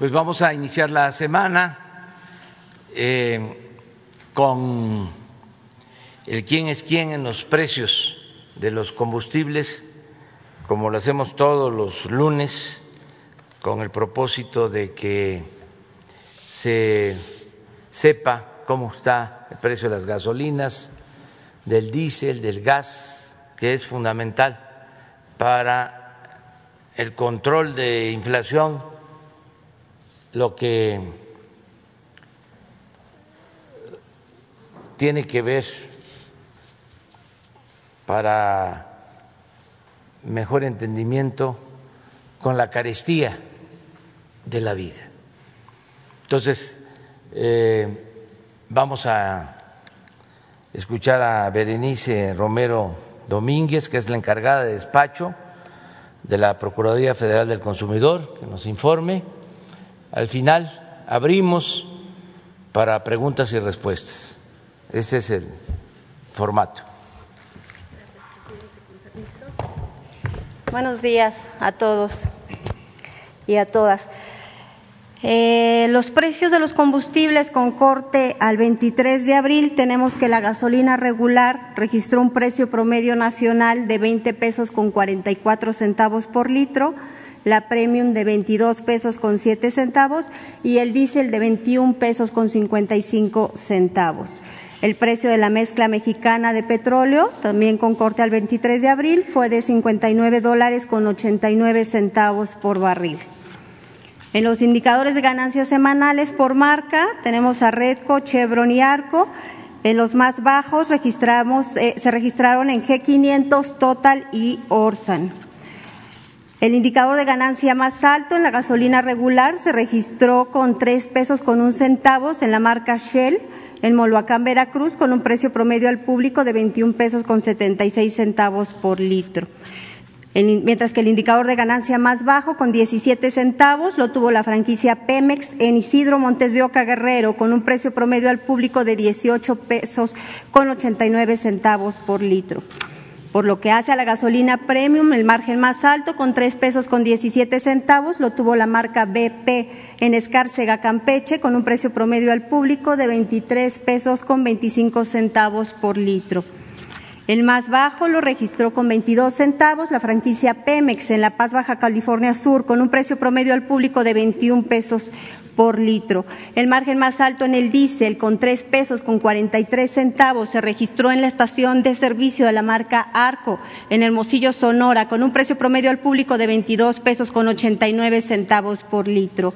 Pues vamos a iniciar la semana eh, con el quién es quién en los precios de los combustibles, como lo hacemos todos los lunes, con el propósito de que se sepa cómo está el precio de las gasolinas, del diésel, del gas, que es fundamental para el control de inflación, lo que tiene que ver para mejor entendimiento con la carestía de la vida. Entonces, eh, vamos a escuchar a Berenice Romero Domínguez, que es la encargada de despacho de la Procuraduría Federal del Consumidor, que nos informe. Al final abrimos para preguntas y respuestas. Este es el formato. Buenos días a todos y a todas. Eh, los precios de los combustibles con corte al 23 de abril tenemos que la gasolina regular registró un precio promedio nacional de 20 pesos con 44 centavos por litro, la premium de 22 pesos con 7 centavos y el diésel de 21 pesos con 55 centavos. El precio de la mezcla mexicana de petróleo, también con corte al 23 de abril, fue de 59 dólares con 89 centavos por barril. En los indicadores de ganancias semanales por marca tenemos a Redco, Chevron y Arco. En los más bajos registramos, eh, se registraron en G500, Total y Orsan. El indicador de ganancia más alto en la gasolina regular se registró con tres pesos con un centavos en la marca Shell, en Moloacán, Veracruz, con un precio promedio al público de 21 pesos con 76 centavos por litro mientras que el indicador de ganancia más bajo, con 17 centavos, lo tuvo la franquicia Pemex en Isidro Montes de Oca Guerrero, con un precio promedio al público de 18 pesos con 89 centavos por litro. Por lo que hace a la gasolina premium, el margen más alto, con 3 pesos con 17 centavos, lo tuvo la marca BP en Escárcega, Campeche, con un precio promedio al público de 23 pesos con 25 centavos por litro. El más bajo lo registró con 22 centavos la franquicia Pemex en La Paz, Baja California Sur, con un precio promedio al público de 21 pesos por litro. El margen más alto en el diésel, con tres pesos con 43 centavos, se registró en la estación de servicio de la marca Arco, en Hermosillo, Sonora, con un precio promedio al público de 22 pesos con 89 centavos por litro.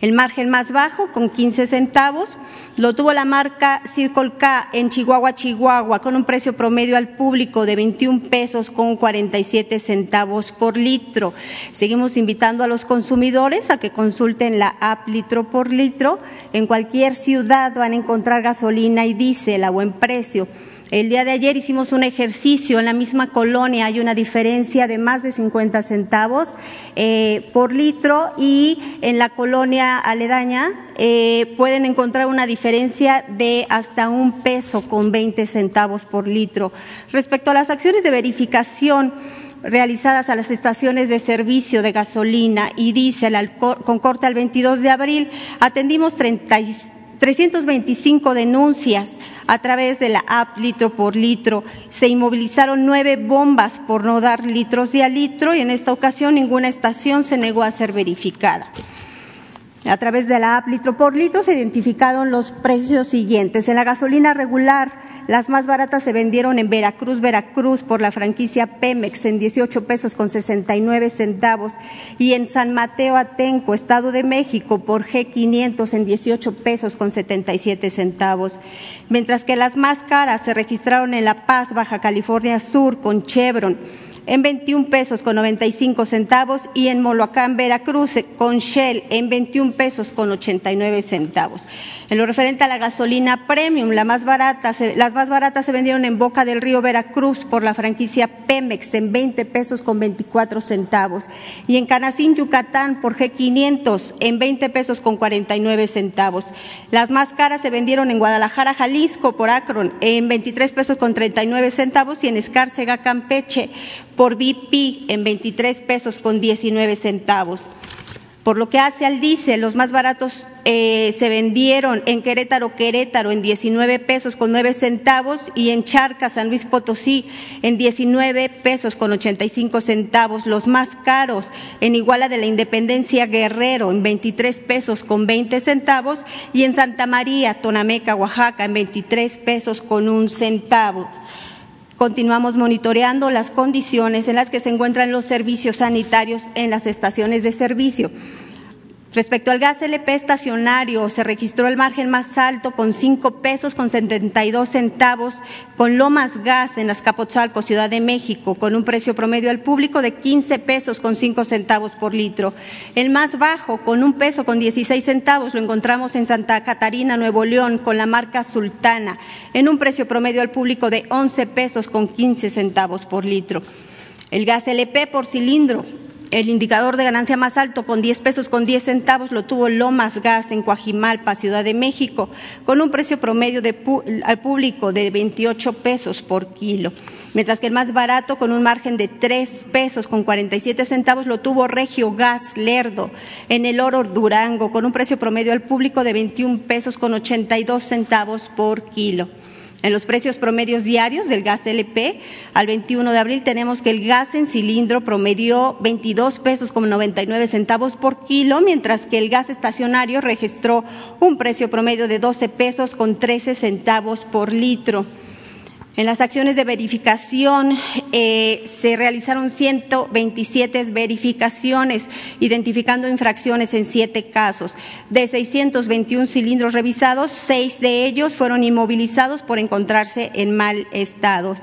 El margen más bajo, con 15 centavos, lo tuvo la marca Circle K en Chihuahua, Chihuahua, con un precio promedio al público de 21 pesos con 47 centavos por litro. Seguimos invitando a los consumidores a que consulten la app por litro. En cualquier ciudad van a encontrar gasolina y diésel a buen precio. El día de ayer hicimos un ejercicio en la misma colonia, hay una diferencia de más de 50 centavos eh, por litro y en la colonia aledaña eh, pueden encontrar una diferencia de hasta un peso con 20 centavos por litro. Respecto a las acciones de verificación, realizadas a las estaciones de servicio de gasolina y diésel con corte al 22 de abril, atendimos 325 denuncias a través de la app litro por litro. Se inmovilizaron nueve bombas por no dar litros de a litro y en esta ocasión ninguna estación se negó a ser verificada. A través de la app litro por litro se identificaron los precios siguientes. En la gasolina regular, las más baratas se vendieron en Veracruz, Veracruz por la franquicia Pemex en 18 pesos con 69 centavos y en San Mateo Atenco, Estado de México por G500 en 18 pesos con 77 centavos. Mientras que las más caras se registraron en La Paz, Baja California Sur con Chevron en 21 pesos con 95 centavos y en Moloacán, Veracruz, con Shell en 21 pesos con 89 centavos. En lo referente a la gasolina premium, la más barata, las más baratas se vendieron en Boca del Río Veracruz por la franquicia Pemex en 20 pesos con 24 centavos y en Canacín, Yucatán por G500 en 20 pesos con 49 centavos. Las más caras se vendieron en Guadalajara, Jalisco por Akron en 23 pesos con 39 centavos y en Escárcega, Campeche por BP en 23 pesos con 19 centavos. Por lo que hace al diésel, los más baratos eh, se vendieron en Querétaro, Querétaro en 19 pesos con 9 centavos y en Charca, San Luis Potosí en 19 pesos con 85 centavos. Los más caros en Iguala de la Independencia, Guerrero en 23 pesos con 20 centavos y en Santa María, Tonameca, Oaxaca en 23 pesos con un centavo. Continuamos monitoreando las condiciones en las que se encuentran los servicios sanitarios en las estaciones de servicio. Respecto al gas LP estacionario, se registró el margen más alto con 5 pesos con 72 centavos con Lomas Gas en Azcapotzalco, Ciudad de México, con un precio promedio al público de 15 pesos con 5 centavos por litro. El más bajo, con un peso con 16 centavos, lo encontramos en Santa Catarina, Nuevo León, con la marca Sultana, en un precio promedio al público de 11 pesos con 15 centavos por litro. El gas LP por cilindro el indicador de ganancia más alto con 10 pesos con 10 centavos lo tuvo Lomas Gas en Coajimalpa, Ciudad de México, con un precio promedio al público de 28 pesos por kilo. Mientras que el más barato, con un margen de 3 pesos con 47 centavos, lo tuvo Regio Gas Lerdo en el Oro Durango, con un precio promedio al público de 21 pesos con 82 centavos por kilo. En los precios promedios diarios del gas LP, al 21 de abril tenemos que el gas en cilindro promedió 22 pesos con 99 centavos por kilo, mientras que el gas estacionario registró un precio promedio de 12 pesos con 13 centavos por litro. En las acciones de verificación eh, se realizaron 127 verificaciones, identificando infracciones en siete casos. De 621 cilindros revisados, seis de ellos fueron inmovilizados por encontrarse en mal estado.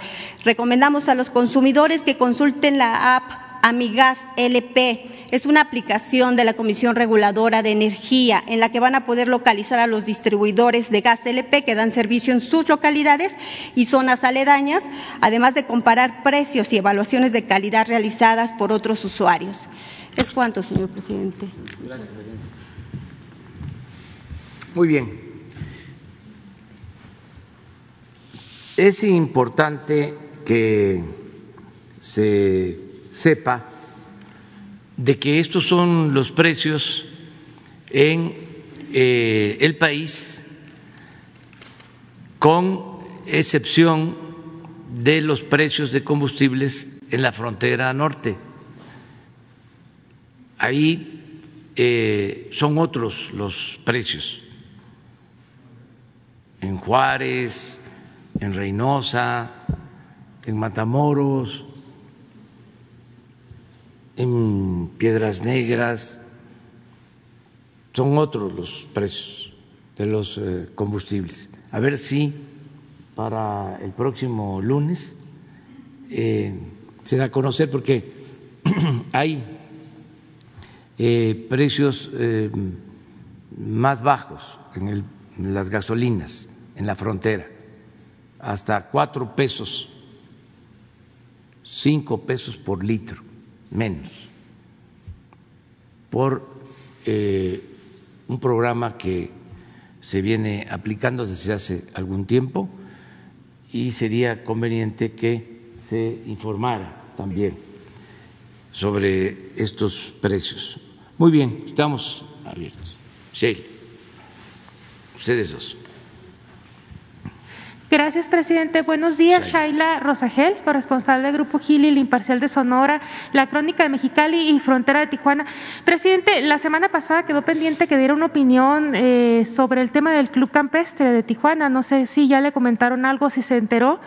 Recomendamos a los consumidores que consulten la app Amigas LP. Es una aplicación de la Comisión Reguladora de Energía en la que van a poder localizar a los distribuidores de gas LP que dan servicio en sus localidades y zonas aledañas, además de comparar precios y evaluaciones de calidad realizadas por otros usuarios. Es cuanto, señor presidente. Gracias. Muy bien. Es importante que se sepa de que estos son los precios en eh, el país, con excepción de los precios de combustibles en la frontera norte. Ahí eh, son otros los precios. En Juárez, en Reynosa, en Matamoros, en Piedras Negras, son otros los precios de los eh, combustibles. A ver si para el próximo lunes eh, se da a conocer porque hay eh, precios más bajos en, en las gasolinas en la frontera, hasta cuatro pesos, cinco pesos por litro menos por eh, un programa que se viene aplicando desde hace algún tiempo y sería conveniente que se informara también sobre estos precios. Muy bien, estamos abiertos. Sí, ustedes dos. Gracias, presidente. Buenos días, Shaila Rosagel, corresponsal del Grupo Gili, el Imparcial de Sonora, La Crónica de Mexicali y Frontera de Tijuana. Presidente, la semana pasada quedó pendiente que diera una opinión eh, sobre el tema del Club Campestre de Tijuana. No sé si ya le comentaron algo, si se enteró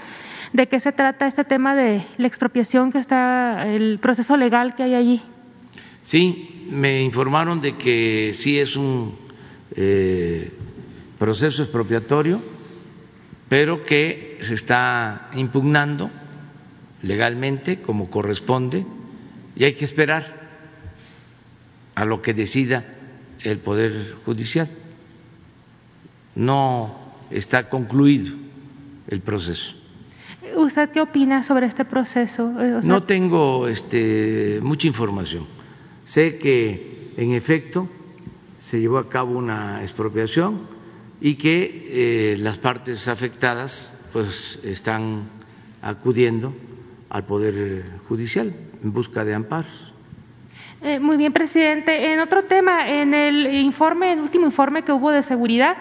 de qué se trata este tema de la expropiación que está, el proceso legal que hay allí. Sí, me informaron de que sí es un eh, proceso expropiatorio pero que se está impugnando legalmente como corresponde y hay que esperar a lo que decida el Poder Judicial. No está concluido el proceso. ¿Usted qué opina sobre este proceso? No tengo este, mucha información. Sé que en efecto se llevó a cabo una expropiación y que eh, las partes afectadas pues están acudiendo al poder judicial en busca de amparos. Eh, muy bien, presidente. En otro tema, en el informe, el último informe que hubo de seguridad,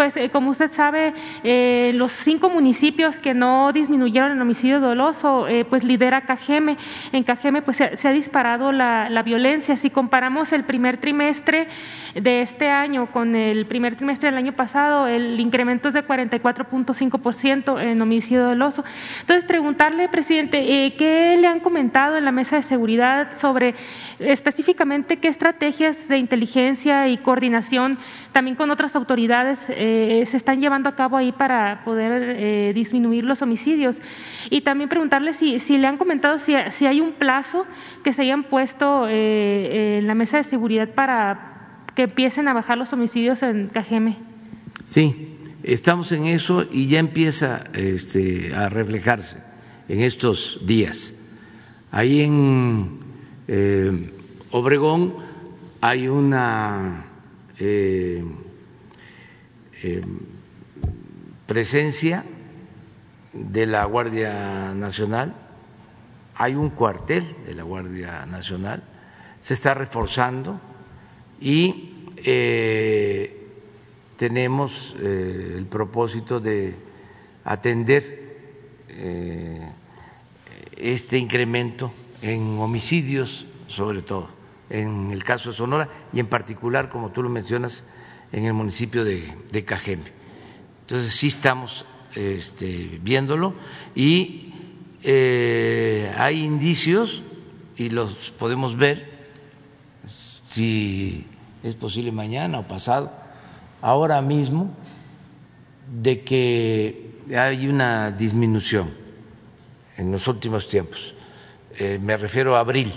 pues eh, como usted sabe, eh, los cinco municipios que no disminuyeron el homicidio doloso, pues lidera Cajeme. En Cajeme pues se, ha disparado la, la, violencia. Si comparamos el primer trimestre de este año con el primer trimestre del año pasado, el incremento es de 44.5% en homicidio doloso. Entonces, preguntarle, presidente, ¿qué le han comentado en la mesa de seguridad sobre específicamente qué estrategias de inteligencia y coordinación también con otras autoridades eh, se están llevando a cabo ahí para poder eh, disminuir los homicidios. Y también preguntarle si, le han comentado si, hay un plazo que se hayan puesto eh, en la mesa de seguridad para que empiecen a bajar los homicidios en Cajeme. Sí, estamos en eso y ya empieza este, a reflejarse en estos días. Ahí en eh, Obregón hay una eh, eh, presencia de la Guardia Nacional, hay un cuartel de la Guardia Nacional, se está reforzando y tenemos el propósito de atender este incremento en homicidios, sobre todo, en el caso de Sonora y en particular, como tú lo mencionas, en el municipio de, Cajeme. Entonces sí estamos este, viéndolo y eh, hay indicios y los podemos ver si es posible mañana o pasado, ahora mismo, de que hay una disminución en los últimos tiempos. Eh, me refiero a abril,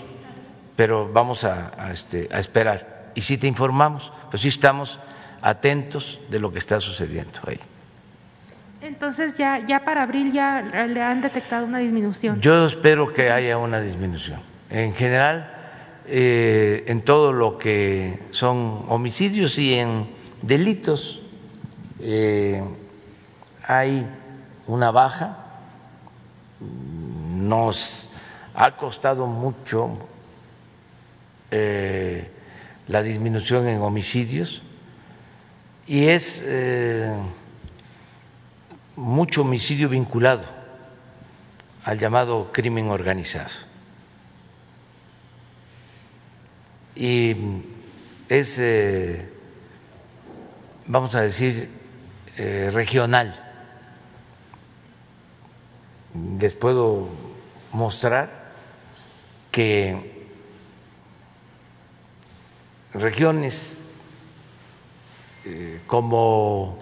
pero vamos a, este, a esperar. Y si te informamos, pues sí estamos atentos de lo que está sucediendo ahí. Entonces ya, ya para abril ya le han detectado una disminución. Yo espero que haya una disminución. En general, eh, en todo lo que son homicidios y en delitos eh, hay una baja. Nos ha costado mucho eh, la disminución en homicidios y es eh, mucho homicidio vinculado al llamado crimen organizado. Y es, eh, vamos a decir, regional. Les puedo mostrar que regiones eh, como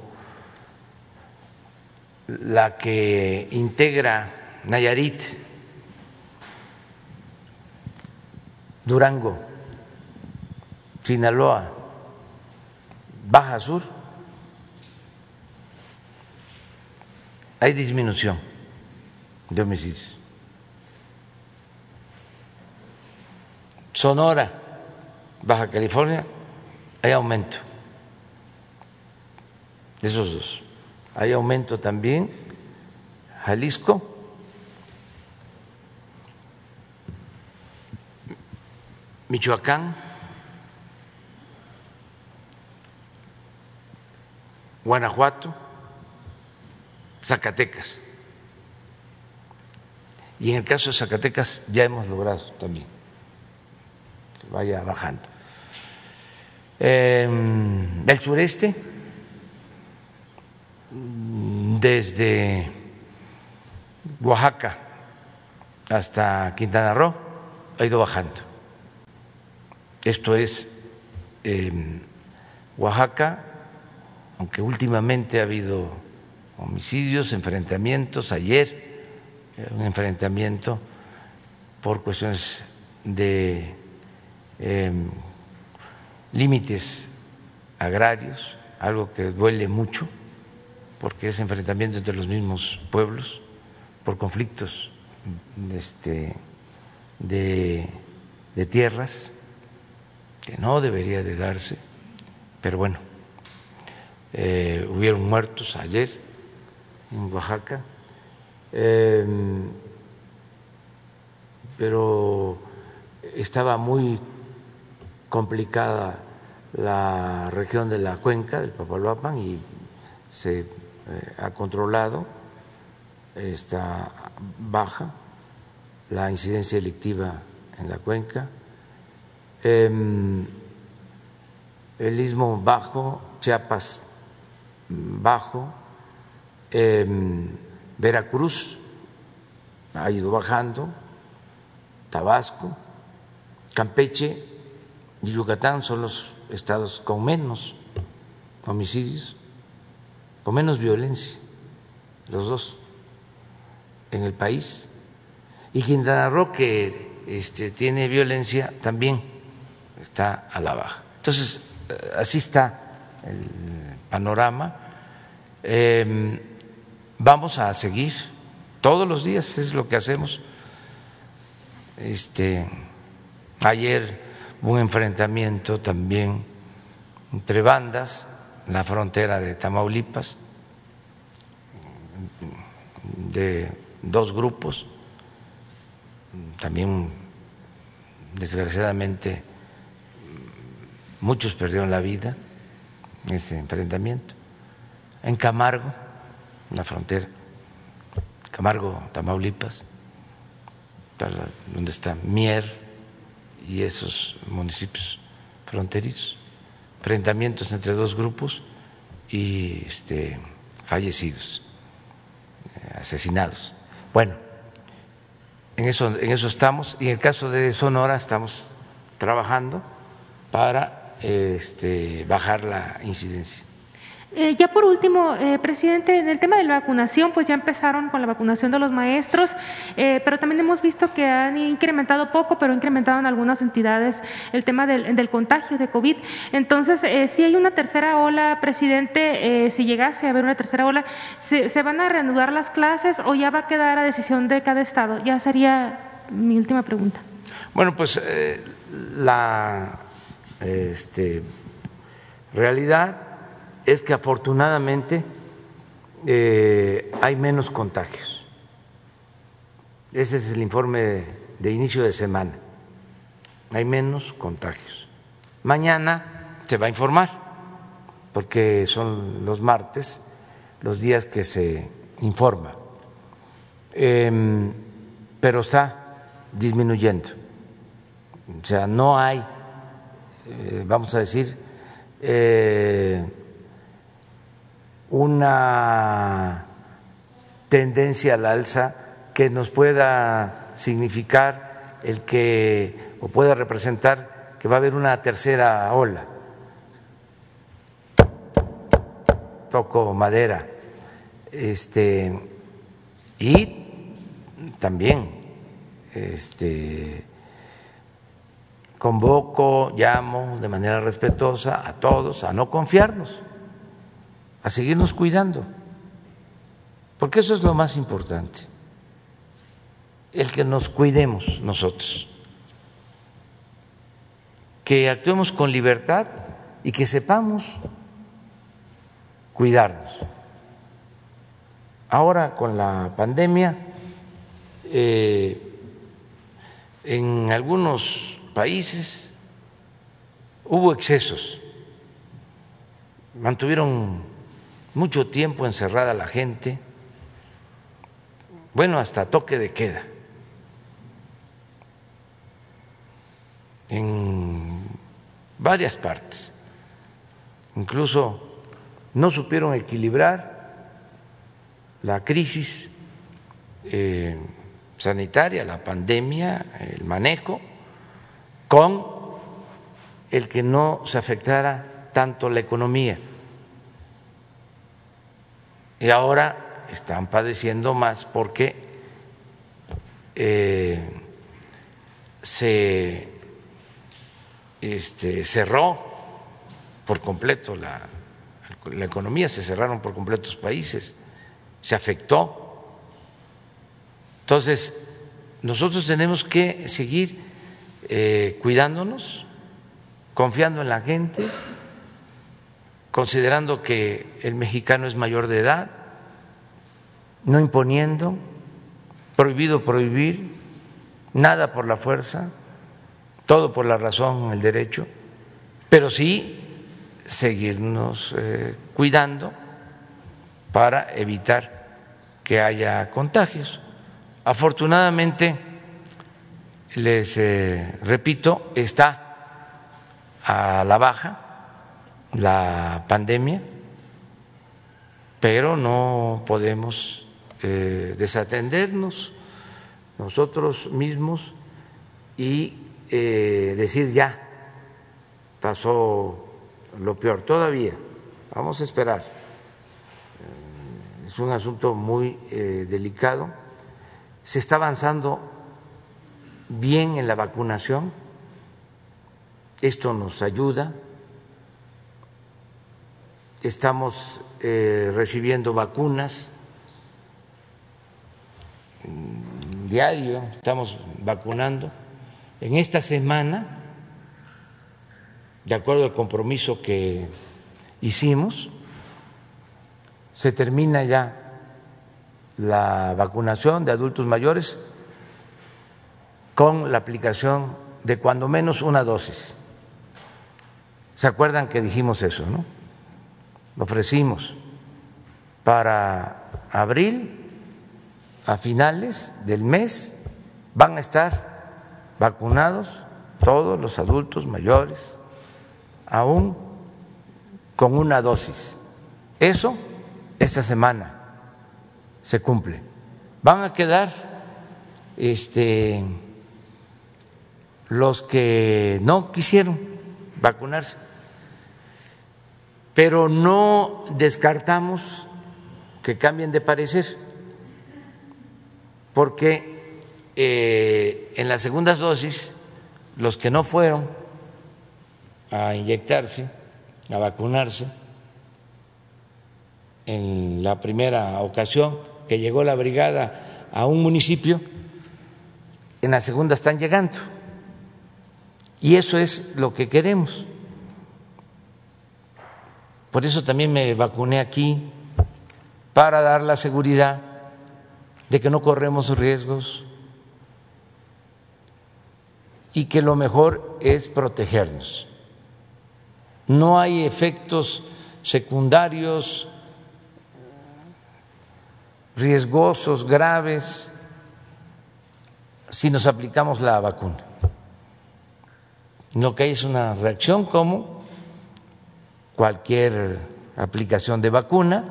la que integra Nayarit, Durango, Sinaloa, Baja Sur, hay disminución de homicidios. Sonora, Baja California, hay aumento. De esos dos. Hay aumento también. Jalisco. Michoacán. Guanajuato. Zacatecas. Y en el caso de Zacatecas ya hemos logrado también vaya bajando. Em, el sureste, desde Oaxaca hasta Quintana Roo, ha ido bajando. Esto es em, Oaxaca, aunque últimamente ha habido homicidios, enfrentamientos, ayer un enfrentamiento por cuestiones de Em, límites agrarios, algo que duele mucho, porque es enfrentamiento entre los mismos pueblos por conflictos este, de, tierras, que no debería de darse, pero bueno, eh, hubieron muertos ayer en Oaxaca, em, pero estaba muy complicada la región de la cuenca del Papaloapan y se eh, ha controlado, está baja la incidencia delictiva en la cuenca. Em, el istmo bajo, Chiapas bajo, em, Veracruz ha ido bajando, Tabasco, Campeche y Yucatán son los estados con menos homicidios, con menos violencia, los dos, en el país. Y Quintana Roo, que este, tiene violencia, también está a la baja. Entonces, eh, así está el panorama. Em, vamos a seguir todos los días, es lo que hacemos. Este, ayer un enfrentamiento también entre bandas en la frontera de Tamaulipas, de dos grupos, también desgraciadamente muchos perdieron la vida en ese enfrentamiento. En Camargo, en la frontera, Camargo, Tamaulipas, donde está Mier y esos municipios fronterizos. Enfrentamientos entre dos grupos y este, fallecidos, eh, asesinados. Bueno, en eso, en eso estamos y en el caso de Sonora estamos trabajando para este, bajar la incidencia. Eh, ya por último, eh, presidente, en el tema de la vacunación, pues ya empezaron con la vacunación de los maestros, eh, pero también hemos visto que han incrementado poco, pero incrementado en algunas entidades el tema del, contagio de COVID. Entonces, si hay una tercera ola, presidente, si llegase a haber una tercera ola, ¿se, ¿se, van a reanudar las clases o ya va a quedar a decisión de cada estado? Ya sería mi última pregunta. Bueno, pues la este, realidad es que afortunadamente eh, hay menos contagios. Ese es el informe de inicio de semana. Hay menos contagios. Mañana se va a informar, porque son los martes los días que se informa. Em, pero está disminuyendo. O sea, no hay, eh, vamos a decir, eh, una tendencia al alza que nos pueda significar el que o pueda representar que va a haber una tercera ola. Toco madera. Este y también este convoco, llamo de manera respetuosa a todos a no confiarnos a seguirnos cuidando, porque eso es lo más importante, el que nos cuidemos nosotros, que actuemos con libertad y que sepamos cuidarnos. Ahora con la pandemia, eh, en algunos países hubo excesos, mantuvieron mucho tiempo encerrada la gente, bueno, hasta toque de queda. En varias partes. Incluso no supieron equilibrar la crisis eh, sanitaria, la pandemia, el manejo, con el que no se afectara tanto la economía y ahora están padeciendo más porque eh, se este, cerró por completo la, economía, se cerraron por completo los países, se afectó. Entonces, nosotros tenemos que seguir eh, cuidándonos, confiando en la gente considerando que el mexicano es mayor de edad, no imponiendo, prohibido prohibir, nada por la fuerza, todo por la razón, el derecho. pero sí seguirnos eh, cuidando para evitar que haya contagios. Afortunadamente, les eh, repito, está a la baja la pandemia, pero no podemos eh, desatendernos nosotros mismos y decir ya pasó lo peor todavía. Vamos a esperar. Eh, es un asunto muy eh, delicado. Se está avanzando bien en la vacunación. Esto nos ayuda. Estamos eh, recibiendo vacunas diario, estamos vacunando. En esta semana de acuerdo al compromiso que hicimos, se termina ya la vacunación de adultos mayores con la aplicación de cuando menos una dosis. ¿Se acuerdan que dijimos eso, no? Ofrecimos para abril, a finales del mes, van a estar vacunados todos los adultos mayores aún con una dosis. Eso esta semana se cumple. Van a quedar este, los que no quisieron vacunarse, pero no descartamos que cambien de parecer, porque eh, en las segundas dosis los que no fueron a inyectarse, a vacunarse. En la primera ocasión que llegó la brigada a un municipio, en la segunda están llegando. Y eso es lo que queremos. Por eso también me vacuné aquí, para dar la seguridad de que no corremos riesgos y que lo mejor es protegernos no hay efectos secundarios riesgosos, graves, si nos aplicamos la vacuna. Lo que hay es una reacción como cualquier aplicación de vacuna,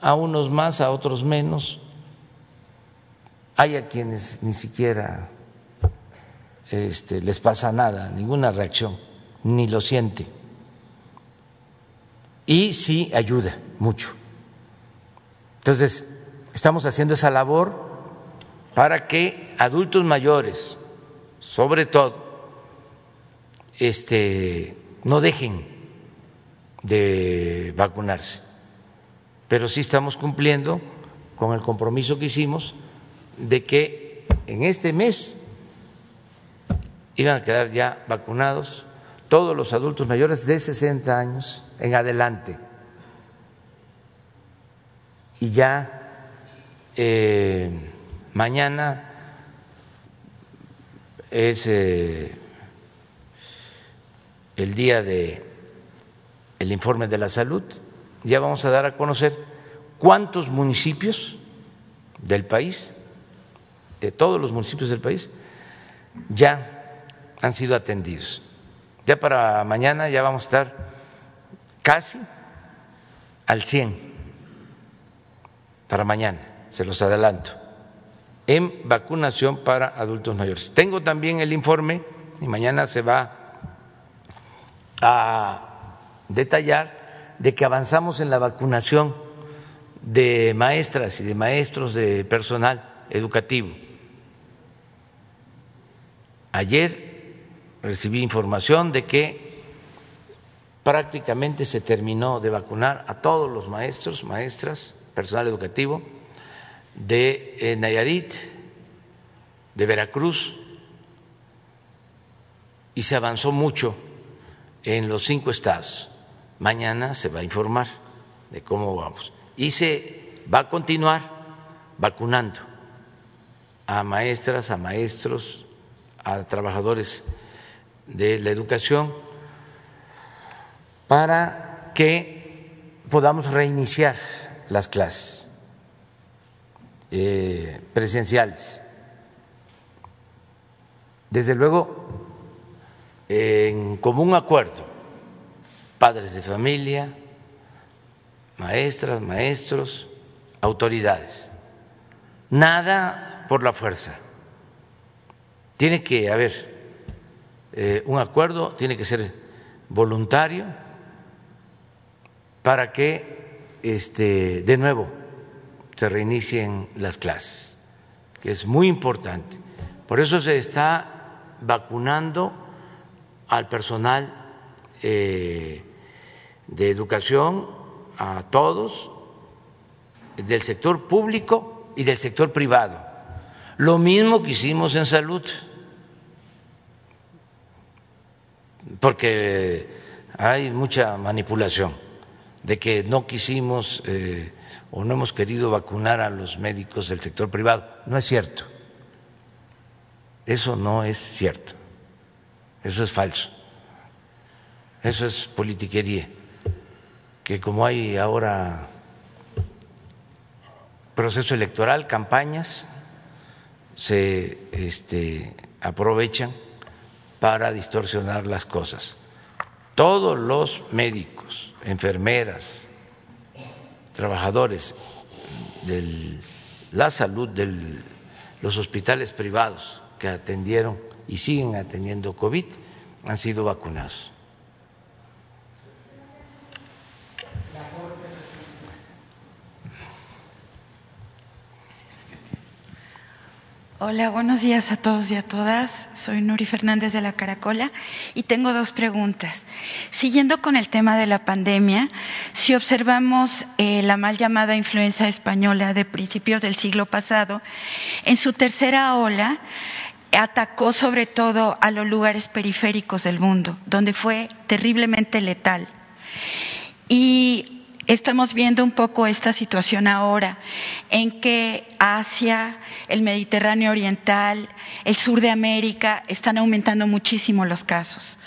a unos más, a otros menos. Hay a quienes ni siquiera este, les pasa nada, ninguna reacción ni lo siente. Y sí ayuda mucho. Entonces, estamos haciendo esa labor para que adultos mayores, sobre todo, este, no dejen de vacunarse. Pero sí estamos cumpliendo con el compromiso que hicimos de que en este mes iban a quedar ya vacunados todos los adultos mayores de 60 años en adelante. Y ya eh, mañana es eh, el día de el informe de la salud. Ya vamos a dar a conocer cuántos municipios del país, de todos los municipios del país, ya han sido atendidos. Ya para mañana ya vamos a estar casi al 100 para mañana, se los adelanto, en vacunación para adultos mayores. Tengo también el informe y mañana se va a detallar de que avanzamos en la vacunación de maestras y de maestros de personal educativo. Ayer recibí información de que prácticamente se terminó de vacunar a todos los maestros, maestras, personal educativo de eh, Nayarit, de Veracruz, y se avanzó mucho en los cinco estados. Mañana se va a informar de cómo vamos. Y se va a continuar vacunando a maestras, a maestros, a trabajadores de la educación para que podamos reiniciar las clases eh, presenciales. Desde luego, en común acuerdo, padres de familia, maestras, maestros, autoridades. Nada por la fuerza. Tiene que haber eh, un acuerdo, tiene que ser voluntario para que este, de nuevo se reinicien las clases, que es muy importante. Por eso se está vacunando al personal eh, de educación, a todos, del sector público y del sector privado. Lo mismo que hicimos en salud, porque hay mucha manipulación de que no quisimos eh, o no hemos querido vacunar a los médicos del sector privado. No es cierto. Eso no es cierto. Eso es falso. Eso es politiquería. Que como hay ahora proceso electoral, campañas, se este, aprovechan para distorsionar las cosas. Todos los médicos, enfermeras, trabajadores de la salud de los hospitales privados que atendieron y siguen atendiendo COVID han sido vacunados. Hola, buenos días a todos y a todas. Soy Nuri Fernández de la Caracola y tengo dos preguntas. Siguiendo con el tema de la pandemia, si observamos eh, la mal llamada influenza española de principios del siglo pasado, en su tercera ola atacó sobre todo a los lugares periféricos del mundo, donde fue terriblemente letal. Y Estamos viendo un poco esta situación ahora, en que Asia, el Mediterráneo Oriental, el sur de América están aumentando muchísimo los casos,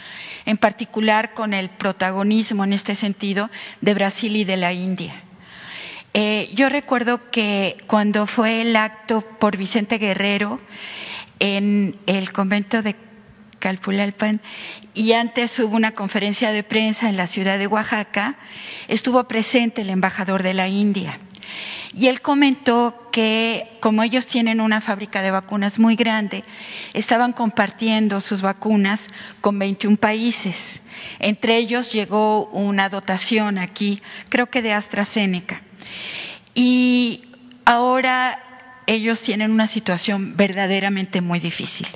en particular con el protagonismo en este sentido de Brasil y de la India. Eh, yo recuerdo que cuando fue el acto por Vicente Guerrero en el convento de Calpulalpan y antes hubo una conferencia de prensa en la ciudad de Oaxaca, estuvo presente el embajador de la India. Y él comentó que como ellos tienen una fábrica de vacunas muy grande, estaban compartiendo sus vacunas con 21 países. Entre ellos llegó una dotación aquí, creo que de AstraZeneca. Y ahora ellos tienen una situación verdaderamente muy difícil.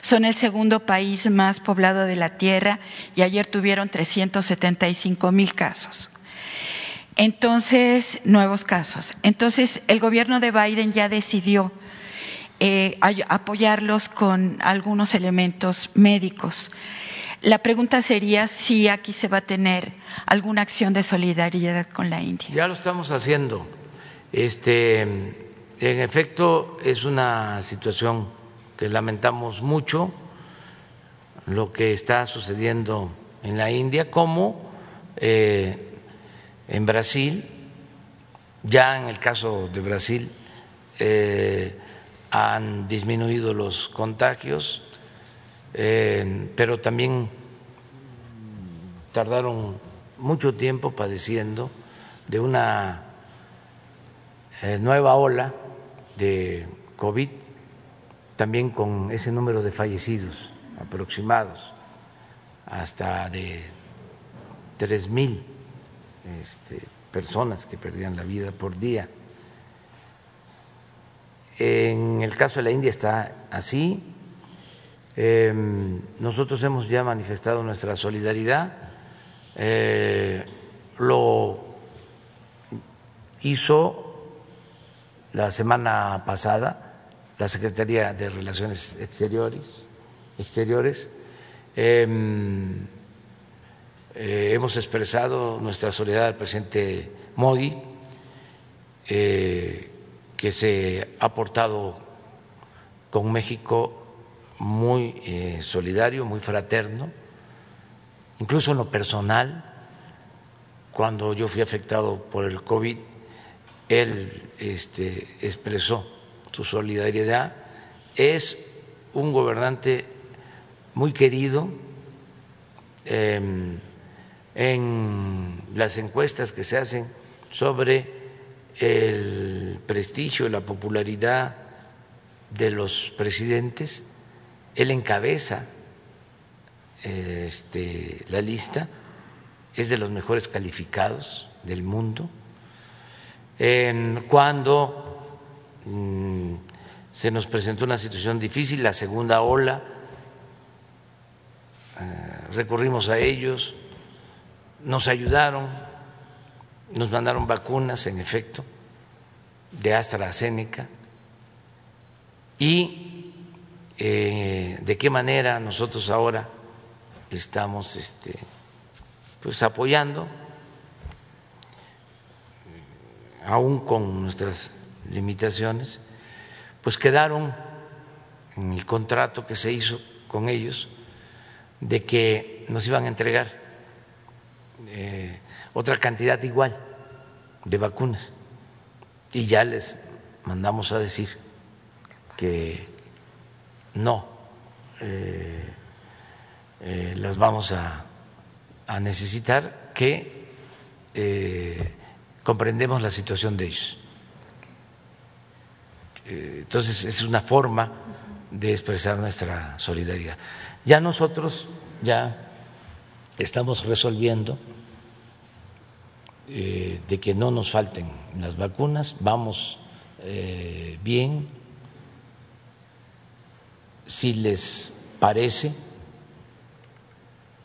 Son el segundo país más poblado de la Tierra y ayer tuvieron 375 mil casos. Entonces, nuevos casos. Entonces, el gobierno de Biden ya decidió eh, apoyarlos con algunos elementos médicos. La pregunta sería si aquí se va a tener alguna acción de solidaridad con la India. Ya lo estamos haciendo. Este, en efecto, es una situación que lamentamos mucho lo que está sucediendo en la India, como eh, en Brasil, ya en el caso de Brasil eh, han disminuido los contagios, eh, pero también tardaron mucho tiempo padeciendo de una nueva ola de COVID también con ese número de fallecidos aproximados, hasta de tres mil este, personas que perdían la vida por día. En el caso de la India está así. Em, nosotros hemos ya manifestado nuestra solidaridad. Eh, lo hizo la semana pasada la Secretaría de Relaciones Exteriores, exteriores em, eh, hemos expresado nuestra solidaridad al presidente Modi, eh, que se ha portado con México muy eh, solidario, muy fraterno, incluso en lo personal, cuando yo fui afectado por el COVID, él este, expresó su solidaridad. Es un gobernante muy querido. Em, en las encuestas que se hacen sobre el prestigio la popularidad de los presidentes, él encabeza este, la lista, es de los mejores calificados del mundo. cuando mm, se nos presentó una situación difícil, la segunda ola, eh, recurrimos a ellos, nos ayudaron, nos mandaron vacunas, en efecto, de AstraZeneca, y eh, de qué manera nosotros ahora estamos este, pues apoyando, aún con nuestras limitaciones, pues quedaron en el contrato que se hizo con ellos de que nos iban a entregar eh, otra cantidad igual de vacunas y ya les mandamos a decir que no eh, eh, las vamos a, a necesitar, que comprendemos la situación de ellos. Entonces es una forma de expresar nuestra solidaridad. Ya nosotros ya estamos resolviendo eh, de que no nos falten las vacunas, vamos eh, bien, si les parece,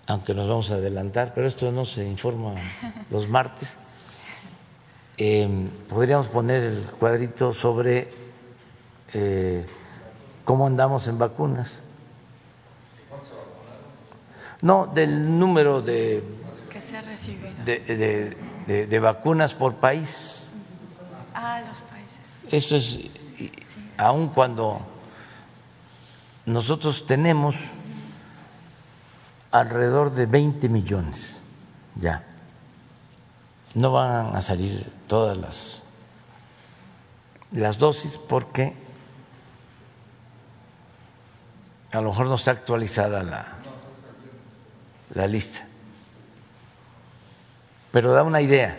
aunque nos vamos a adelantar, pero esto no se informa los martes, eh, podríamos poner el cuadrito sobre cómo andamos en vacunas. No, del número de, que se ha recibido. de, de, vacunas por país. Ah, los países. Esto es, aun cuando nosotros tenemos alrededor de 20 millones ya. No van a salir todas las, las dosis porque a lo mejor no está actualizada la, la lista pero da una idea.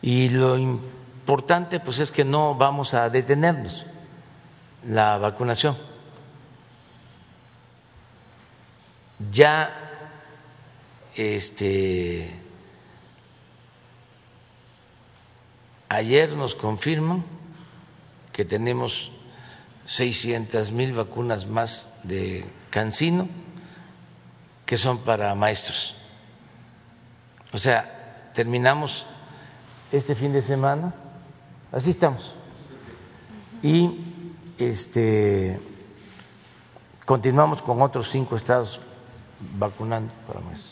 Y lo importante pues es que no vamos a detenernos la vacunación. Ya este ayer nos confirman que tenemos 600 mil vacunas más de Cancino que son para maestros. O sea, terminamos este fin de semana, así estamos. Y este continuamos con otros cinco estados vacunando para maestros.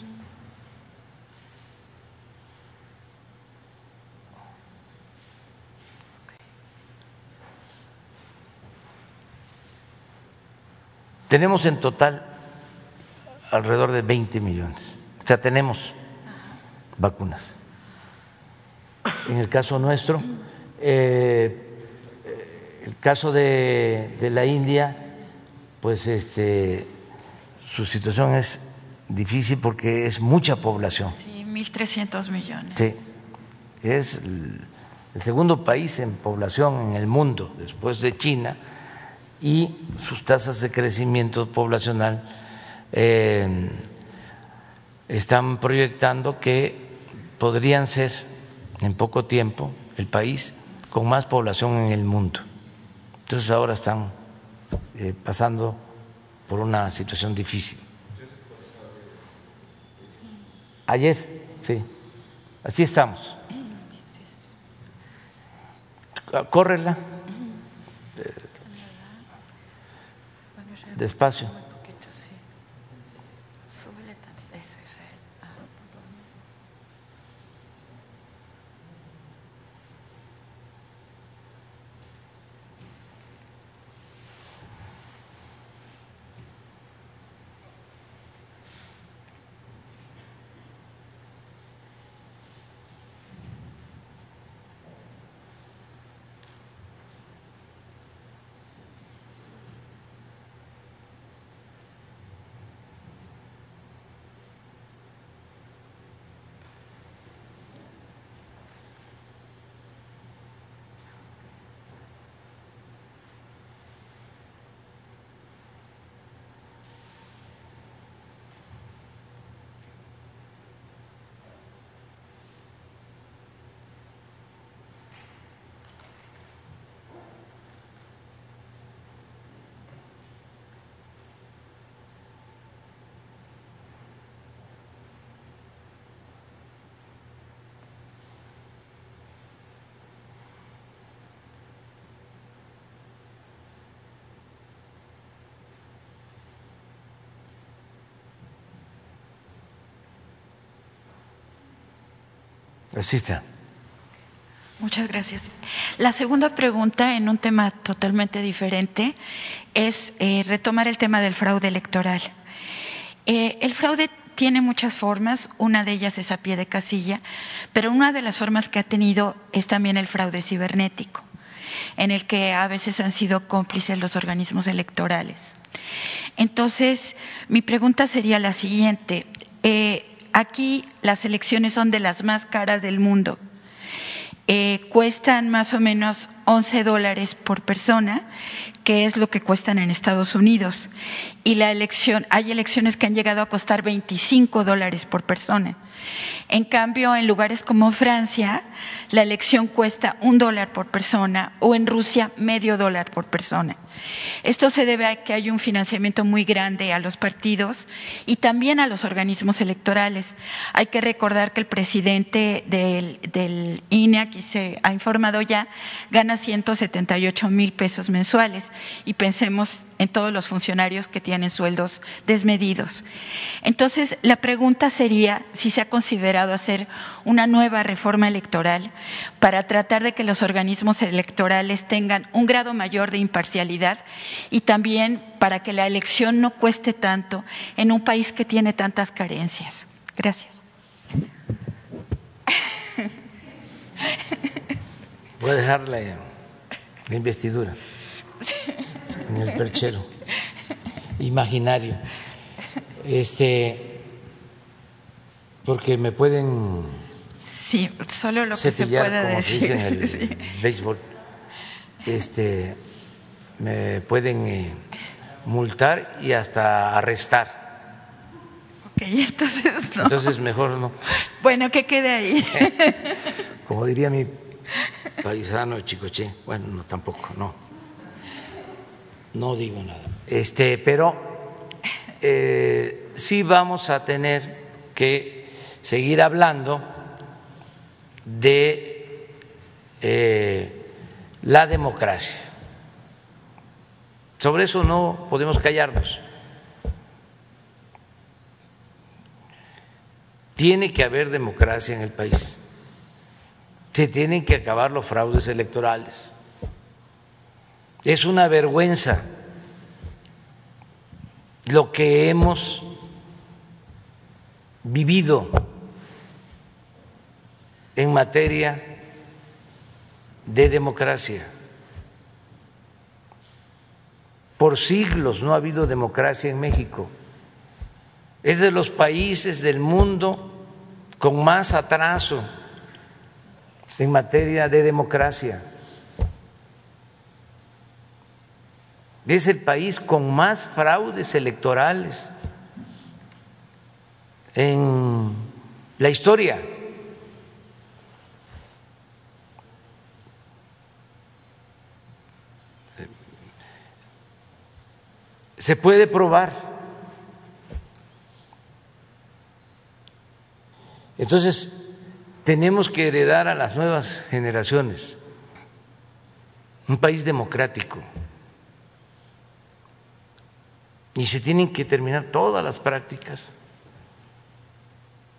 Tenemos en total alrededor de 20 millones. O sea, tenemos vacunas. En el caso nuestro, eh, el caso de, la India, pues este, su situación es difícil porque es mucha población. Sí, 1.300 millones. Sí, es el segundo país en población en el mundo, después de China y sus tasas de crecimiento poblacional eh, están proyectando que podrían ser en poco tiempo el país con más población en el mundo. Entonces ahora están eh, pasando por una situación difícil. Ayer, sí, así estamos. Córrela. Despacio. Así está. Muchas gracias. La segunda pregunta, en un tema totalmente diferente, es eh, retomar el tema del fraude electoral. Eh, el fraude tiene muchas formas, una de ellas es a pie de casilla, pero una de las formas que ha tenido es también el fraude cibernético, en el que a veces han sido cómplices los organismos electorales. Entonces, mi pregunta sería la siguiente. Eh, aquí las elecciones son de las más caras del mundo eh, cuestan más o menos 11 dólares por persona, que es lo que cuestan en Estados Unidos. Y la elección, hay elecciones que han llegado a costar 25 dólares por persona. En cambio, en lugares como Francia, la elección cuesta un dólar por persona o en Rusia medio dólar por persona. Esto se debe a que hay un financiamiento muy grande a los partidos y también a los organismos electorales. Hay que recordar que el presidente del, del INE, aquí se ha informado ya, gana 178 mil pesos mensuales y pensemos en todos los funcionarios que tienen sueldos desmedidos. Entonces, la pregunta sería si se ha considerado hacer una nueva reforma electoral para tratar de que los organismos electorales tengan un grado mayor de imparcialidad y también para que la elección no cueste tanto en un país que tiene tantas carencias. Gracias. Voy a dejarle la investidura en el perchero imaginario. Este, porque me pueden Sí, solo lo que se puede decir. en el béisbol. Este, me pueden eh, multar y hasta arrestar. Ok, entonces no. Entonces mejor no. Bueno, que quede ahí. Como diría mi paisano Chicoche, bueno, no tampoco, no. No digo nada. Este, pero eh, sí vamos a tener que seguir hablando de eh, la democracia. Sobre eso no podemos callarnos. Tiene que haber democracia en el país. Se tienen que acabar los fraudes electorales. Es una vergüenza lo que hemos vivido en materia de democracia. Por siglos no ha habido democracia en México. Es de los países del mundo con más atraso en materia de democracia. Es el país con más fraudes electorales en la historia. Se puede probar. Entonces, tenemos que heredar a las nuevas generaciones un país democrático. Y se tienen que terminar todas las prácticas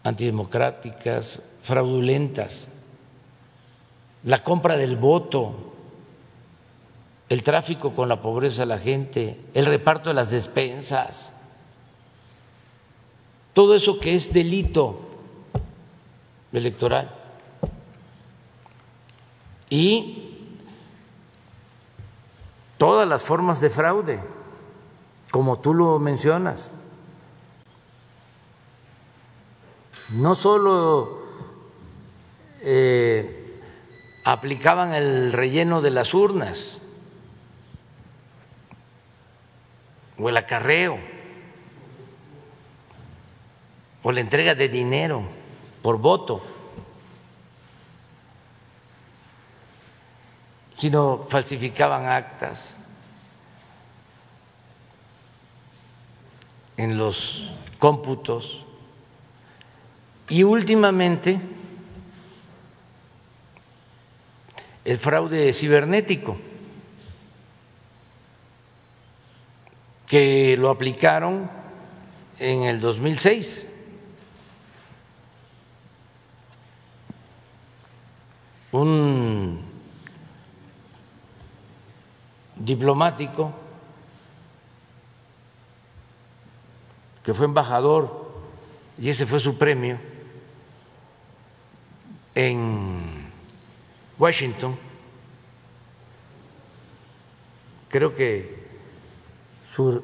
antidemocráticas, fraudulentas, la compra del voto, el tráfico con la pobreza de la gente, el reparto de las despensas, todo eso que es delito electoral. Y todas las formas de fraude, como tú lo mencionas. No solo eh, aplicaban el relleno de las urnas, o el acarreo o la entrega de dinero por voto, sino falsificaban actas en los cómputos y últimamente el fraude cibernético, que lo aplicaron en el 2006. Un diplomático que fue embajador y ese fue su premio en Washington. Creo que su,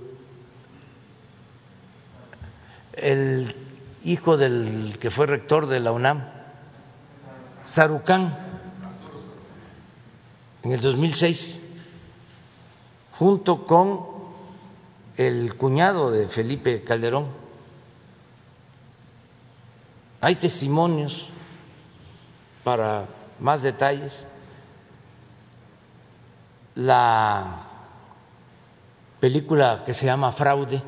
el hijo del que fue rector de la UNAM, Sarucán, en el 2006, junto con el cuñado de Felipe Calderón. Hay testimonios para más detalles. La película que se llama Fraude,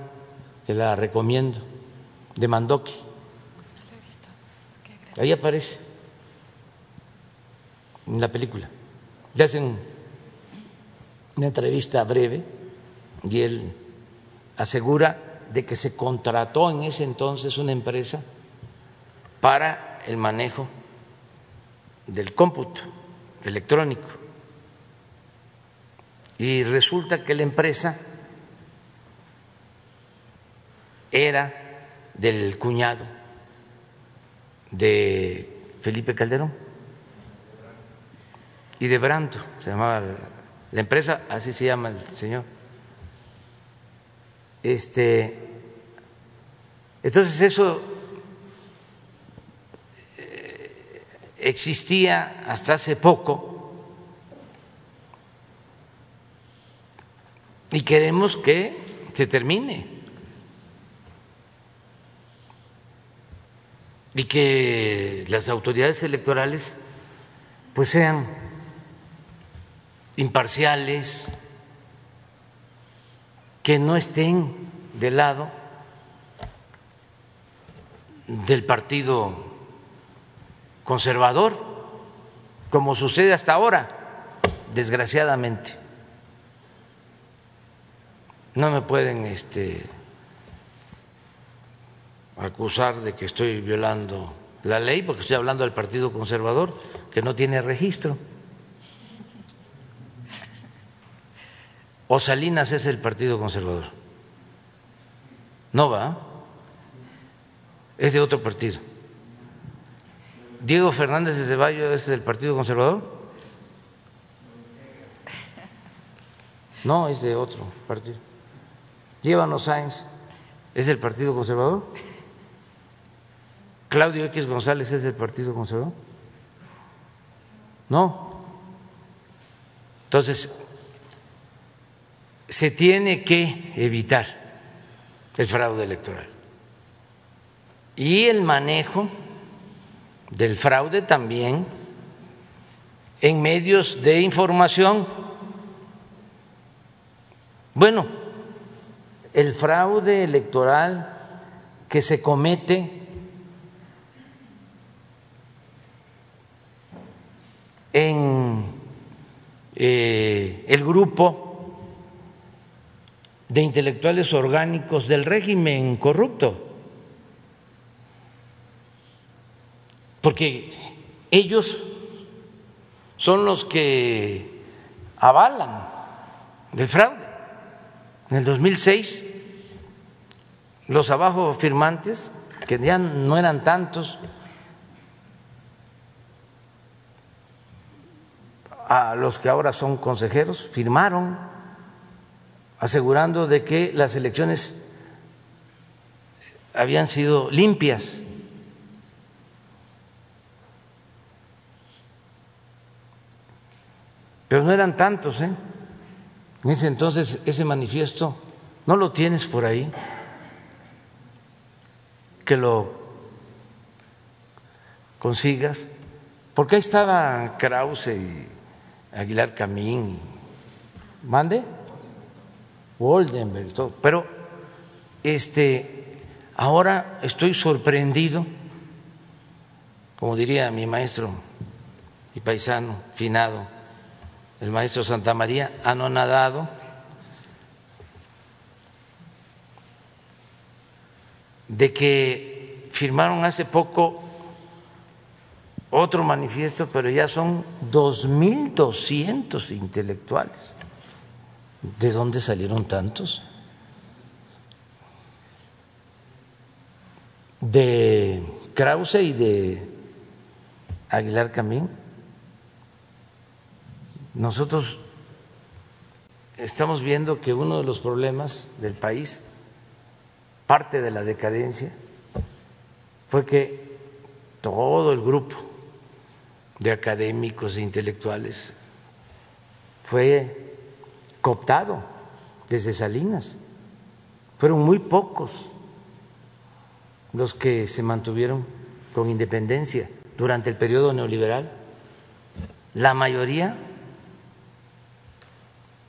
que la recomiendo, de Mandoki. Ahí aparece en la película. Le hacen una entrevista breve y él asegura de que se contrató en ese entonces una empresa para el manejo del cómputo electrónico. Y resulta que la empresa era del cuñado de Felipe Calderón y de Branto, se llamaba la empresa, así se llama el señor. Este, entonces eso eh, existía hasta hace poco y queremos que se termine. y que las autoridades electorales pues sean imparciales, que no estén del lado del partido conservador, como sucede hasta ahora, desgraciadamente. No me pueden este acusar de que estoy violando la ley, porque estoy hablando del Partido Conservador, que no tiene registro. ¿O Salinas es el Partido Conservador? No va, es de otro partido. Diego Fernández de Ceballos es del Partido Conservador. No, es de otro partido. Llévanos Sáenz es del Partido Conservador. Claudio X González es del Partido Conservador? No. Entonces, se tiene que evitar el fraude electoral. Y el manejo del fraude también en medios de información. Bueno, el fraude electoral que se comete en eh, el grupo de intelectuales orgánicos del régimen corrupto, porque ellos son los que avalan el fraude. En el 2006, los abajo firmantes, que ya no eran tantos, a los que ahora son consejeros, firmaron asegurando de que las elecciones habían sido limpias. Pero no eran tantos, ¿eh? En ese entonces ese manifiesto no lo tienes por ahí, que lo consigas, porque ahí estaba Krause y Aguilar Camín, mande, Woldenberg. Pero este, ahora estoy sorprendido, como diría mi maestro y paisano finado, el maestro Santa María, anonadado, de que firmaron hace poco otro manifiesto, pero ya son 2.200 intelectuales ¿De dónde salieron tantos? De Krause y de Aguilar Camín. Nosotros estamos viendo que uno de los problemas del país, parte de la decadencia, fue que todo el grupo de académicos e intelectuales fue cooptado desde Salinas. Fueron muy pocos los que se mantuvieron con independencia durante el periodo neoliberal. La mayoría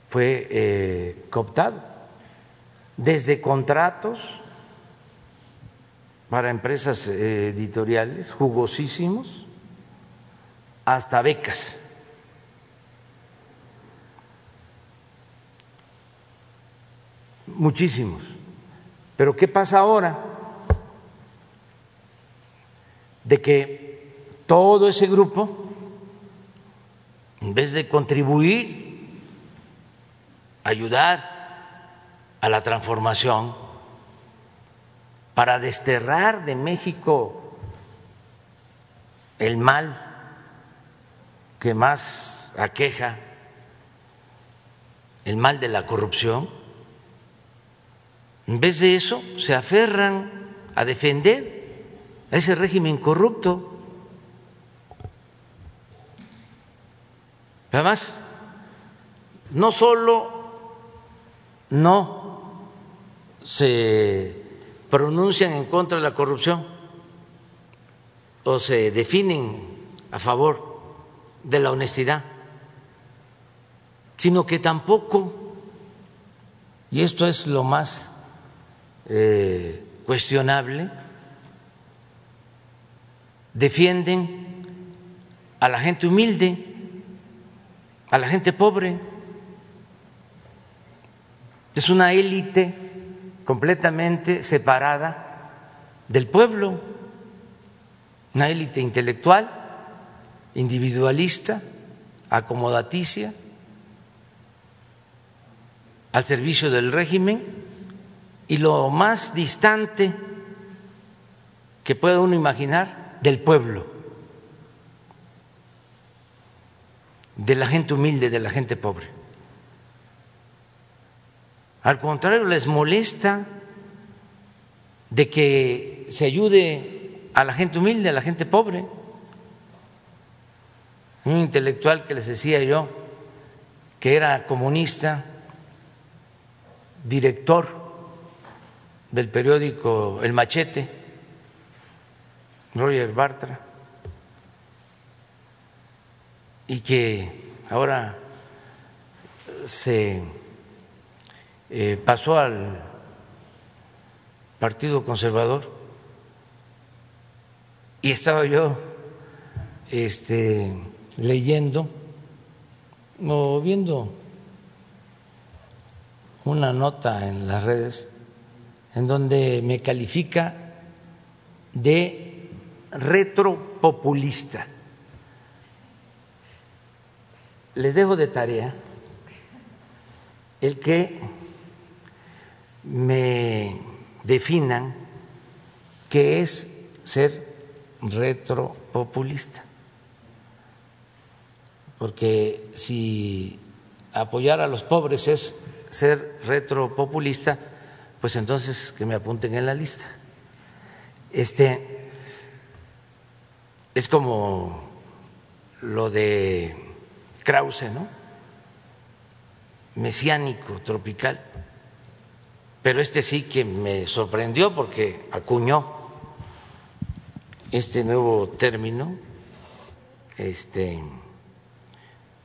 fue eh, cooptado desde contratos para empresas eh, editoriales jugosísimos hasta becas. Muchísimos. Pero ¿qué pasa ahora? De que todo ese grupo, en vez de contribuir, ayudar a la transformación, para desterrar de México el mal que más aqueja, el mal de la corrupción, en vez de eso se aferran a defender a ese régimen corrupto. Además, no solo no se pronuncian en contra de la corrupción o se definen a favor de la honestidad, sino que tampoco, y esto es lo más eh, cuestionable, defienden a la gente humilde, a la gente pobre. Es una élite completamente separada del pueblo, una élite intelectual, individualista, acomodaticia, al servicio del régimen y lo más distante que pueda uno imaginar del pueblo, de la gente humilde, de la gente pobre. Al contrario, les molesta de que se ayude a la gente humilde, a la gente pobre. Un intelectual que les decía yo, que era comunista, director del periódico El Machete, Roger Bartra, y que ahora se eh, pasó al Partido Conservador y estaba yo este, leyendo o viendo una nota en las redes en donde me califica de retropopulista. Les dejo de tarea el que me definan qué es ser retropopulista. Porque si apoyar a los pobres es ser retropopulista, pues entonces que me apunten en la lista. Este es como lo de Krause, ¿no? Mesiánico, tropical. Pero este sí que me sorprendió porque acuñó este nuevo término este,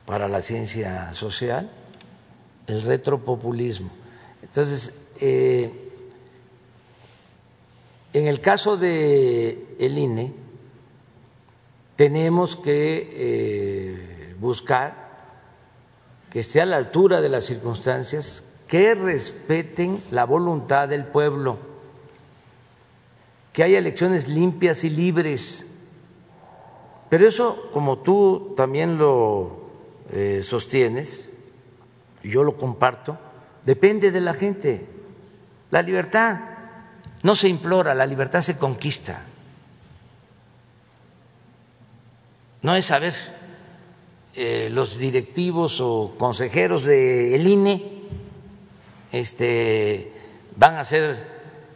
para la ciencia social, el retropopulismo. Entonces, eh, en el caso de el INE, tenemos que eh, buscar que esté a la altura de las circunstancias, que respeten la voluntad del pueblo, que haya elecciones limpias y libres. Pero eso, como tú también lo eh, sostienes, yo lo comparto, depende de la gente. La libertad no se implora, la libertad se conquista. No es saber eh, los directivos o consejeros del INE este, van a ser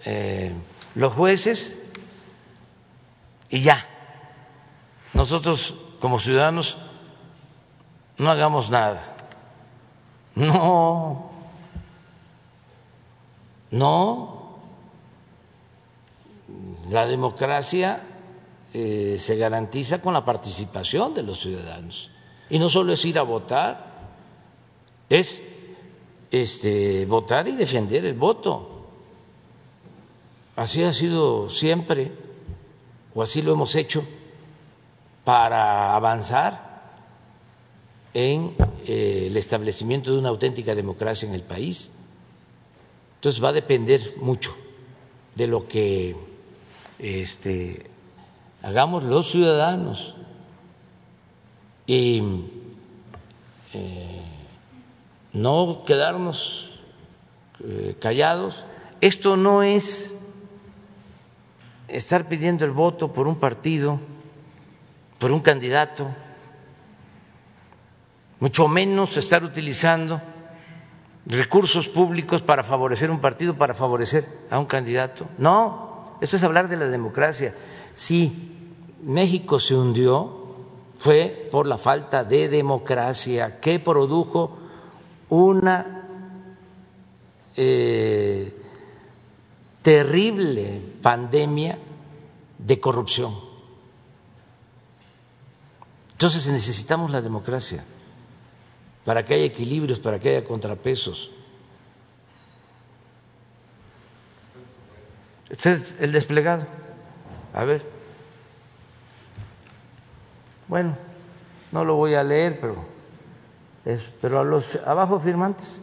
eh, los jueces y ya. Nosotros como ciudadanos no hagamos nada. No, no. La democracia eh, se garantiza con la participación de los ciudadanos. Y no solo es ir a votar, es este, votar y defender el voto. Así ha sido siempre, o así lo hemos hecho, para avanzar en eh, el establecimiento de una auténtica democracia en el país. Entonces va a depender mucho de lo que este, hagamos los ciudadanos y eh, no quedarnos eh, callados. Esto no es estar pidiendo el voto por un partido, por un candidato, mucho menos estar utilizando recursos públicos para favorecer un partido, para favorecer a un candidato. No, esto es hablar de la democracia. Si México se hundió, fue por la falta de democracia que produjo una eh, terrible pandemia de corrupción. Entonces necesitamos la democracia para que haya equilibrios, para que haya contrapesos. Este es el desplegado. A ver. Bueno, no lo voy a leer, pero, es, pero a los abajo firmantes.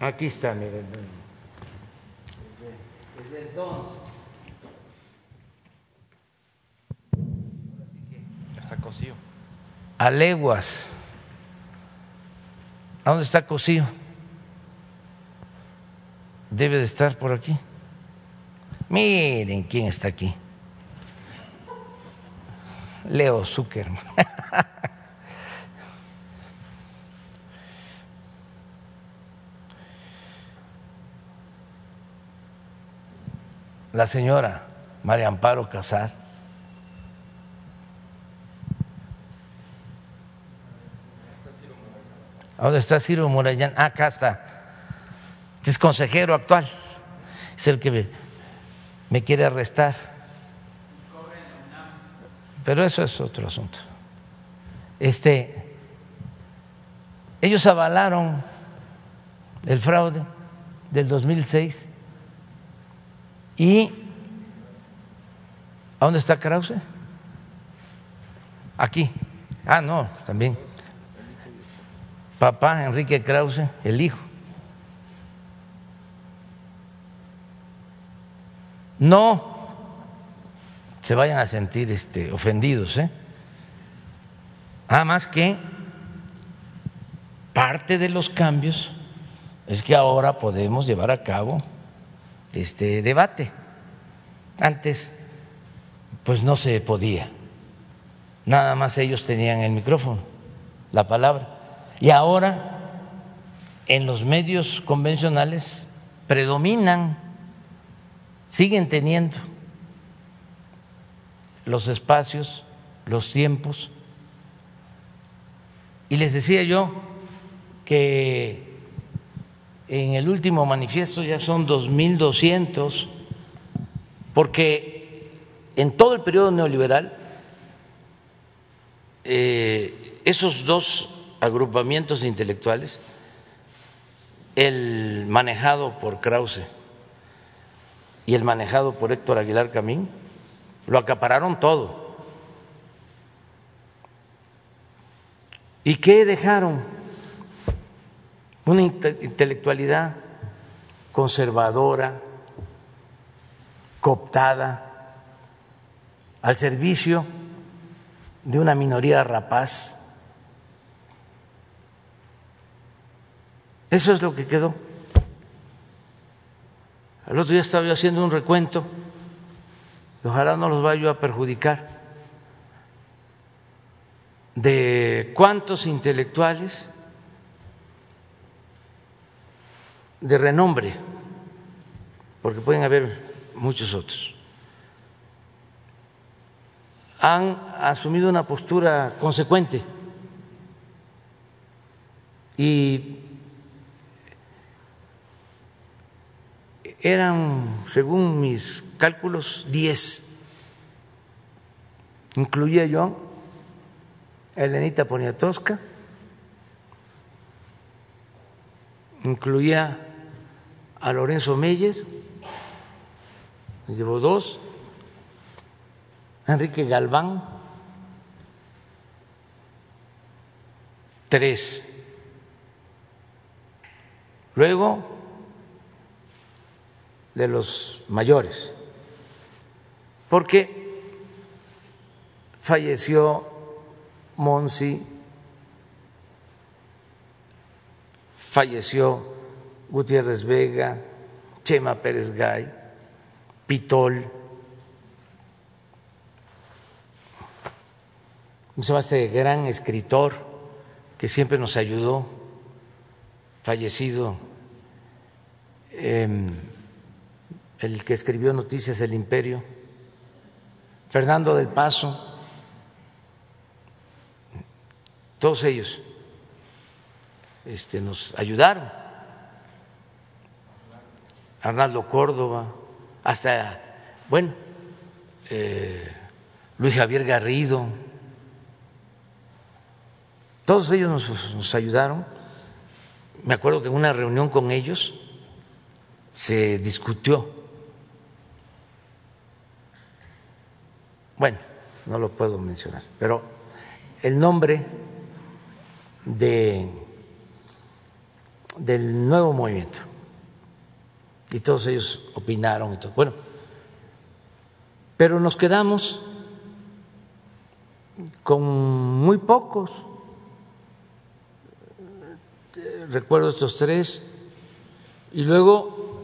Aquí está, miren. Desde, entonces. A leguas. ¿A dónde está cocido? debe de estar por aquí. Miren quién está aquí. Leo Zuckerman. La señora María Amparo Casar. ¿Dónde está Ciro Morellán? Ah, acá está es consejero actual, es el que me, quiere arrestar. Pero eso es otro asunto. Este, ellos avalaron el fraude del 2006 y ¿a dónde está Krause? Aquí. Ah, no, también. Papá Enrique Krause, el hijo. no se vayan a sentir este, ofendidos, ¿eh? Nada más que parte de los cambios es que ahora podemos llevar a cabo este debate. Antes, pues no se podía. Nada más ellos tenían el micrófono, la palabra. Y ahora, en los medios convencionales, predominan siguen teniendo los espacios, los tiempos. Y les decía yo que en el último manifiesto ya son 2.200, porque en todo el periodo neoliberal eh, esos dos agrupamientos intelectuales, el manejado por Krause, y el manejado por Héctor Aguilar Camín, lo acapararon todo. ¿Y qué dejaron? Una intelectualidad conservadora, cooptada, al servicio de una minoría rapaz. Eso es lo que quedó. El otro día estaba yo haciendo un recuento, y ojalá no los vaya a perjudicar, de cuántos intelectuales de renombre, porque pueden haber muchos otros, han asumido una postura consecuente y eran, según mis cálculos, diez. Incluía yo a Elenita Poniatowska, incluía a Lorenzo Meyer, me llevó dos, Enrique Galván, tres. Luego, de los mayores, porque falleció Monsi, falleció Gutiérrez Vega, Chema Pérez Gay, Pitol, este gran escritor que siempre nos ayudó, fallecido. Eh, el que escribió Noticias del Imperio, Fernando del Paso, todos ellos este, nos ayudaron. Arnaldo Córdoba, hasta, bueno, eh, Luis Javier Garrido, todos ellos nos, nos ayudaron. Me acuerdo que en una reunión con ellos se discutió bueno, no lo puedo mencionar, pero el nombre de, del nuevo movimiento. Y todos ellos opinaron y todo. Bueno, pero nos quedamos con muy pocos. Recuerdo estos tres. Y luego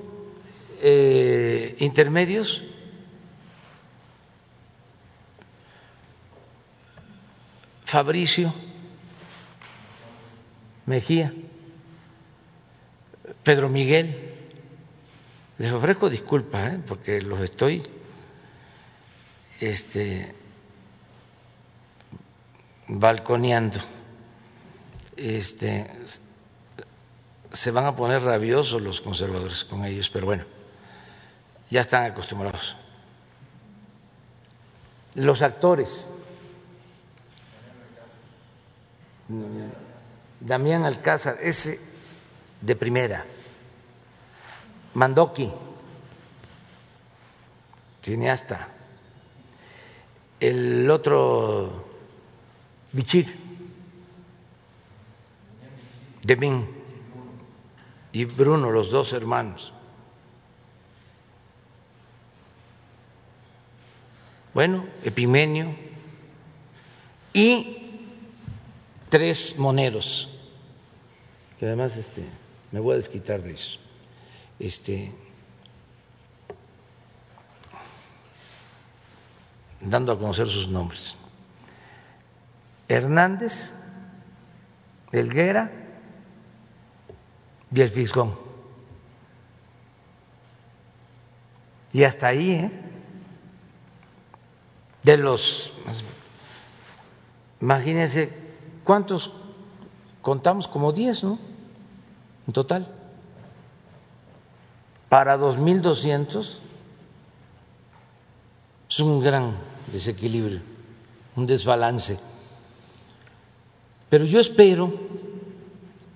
eh, intermedios Fabricio Mejía, Pedro Miguel. Les ofrezco disculpas ¿eh? porque los estoy este, balconeando. Este, se van a poner rabiosos los conservadores con ellos, pero bueno, ya están acostumbrados. Los actores Damián Alcázar, ese de primera. Mandoki, cineasta. El otro, Bichir, Demín y Bruno, los dos hermanos. Bueno, Epimenio y tres moneros, que además este, me voy a desquitar de eso. Este, dando a conocer sus nombres. Hernández, Elguera y el Fisgón. Y hasta ahí, ¿eh? de los, imagínense ¿Cuántos contamos? Como 10, ¿no? En total. Para 2.200 es un gran desequilibrio, un desbalance. Pero yo espero,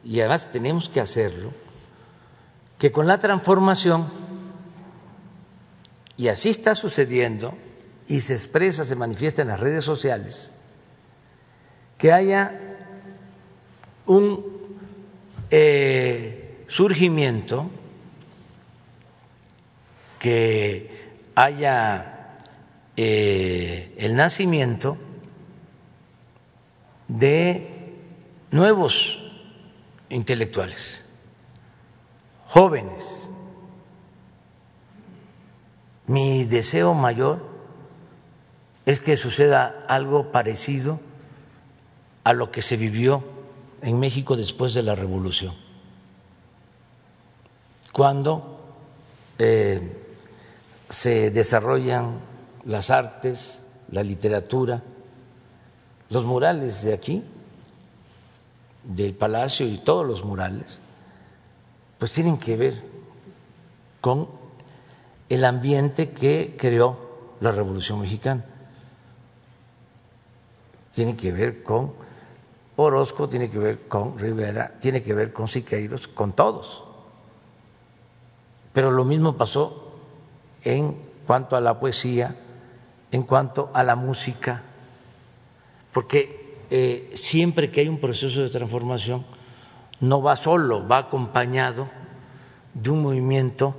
y además tenemos que hacerlo, que con la transformación, y así está sucediendo, y se expresa, se manifiesta en las redes sociales, que haya un eh, surgimiento, que haya eh, el nacimiento de nuevos intelectuales, jóvenes. Mi deseo mayor es que suceda algo parecido a lo que se vivió en México después de la revolución, cuando eh, se desarrollan las artes, la literatura, los murales de aquí, del palacio y todos los murales, pues tienen que ver con el ambiente que creó la Revolución Mexicana. Tiene que ver con Orozco, tiene que ver con Rivera, tiene que ver con Siqueiros, con todos. Pero lo mismo pasó en cuanto a la poesía, en cuanto a la música, porque eh, siempre que hay un proceso de transformación, no va solo, va acompañado de un movimiento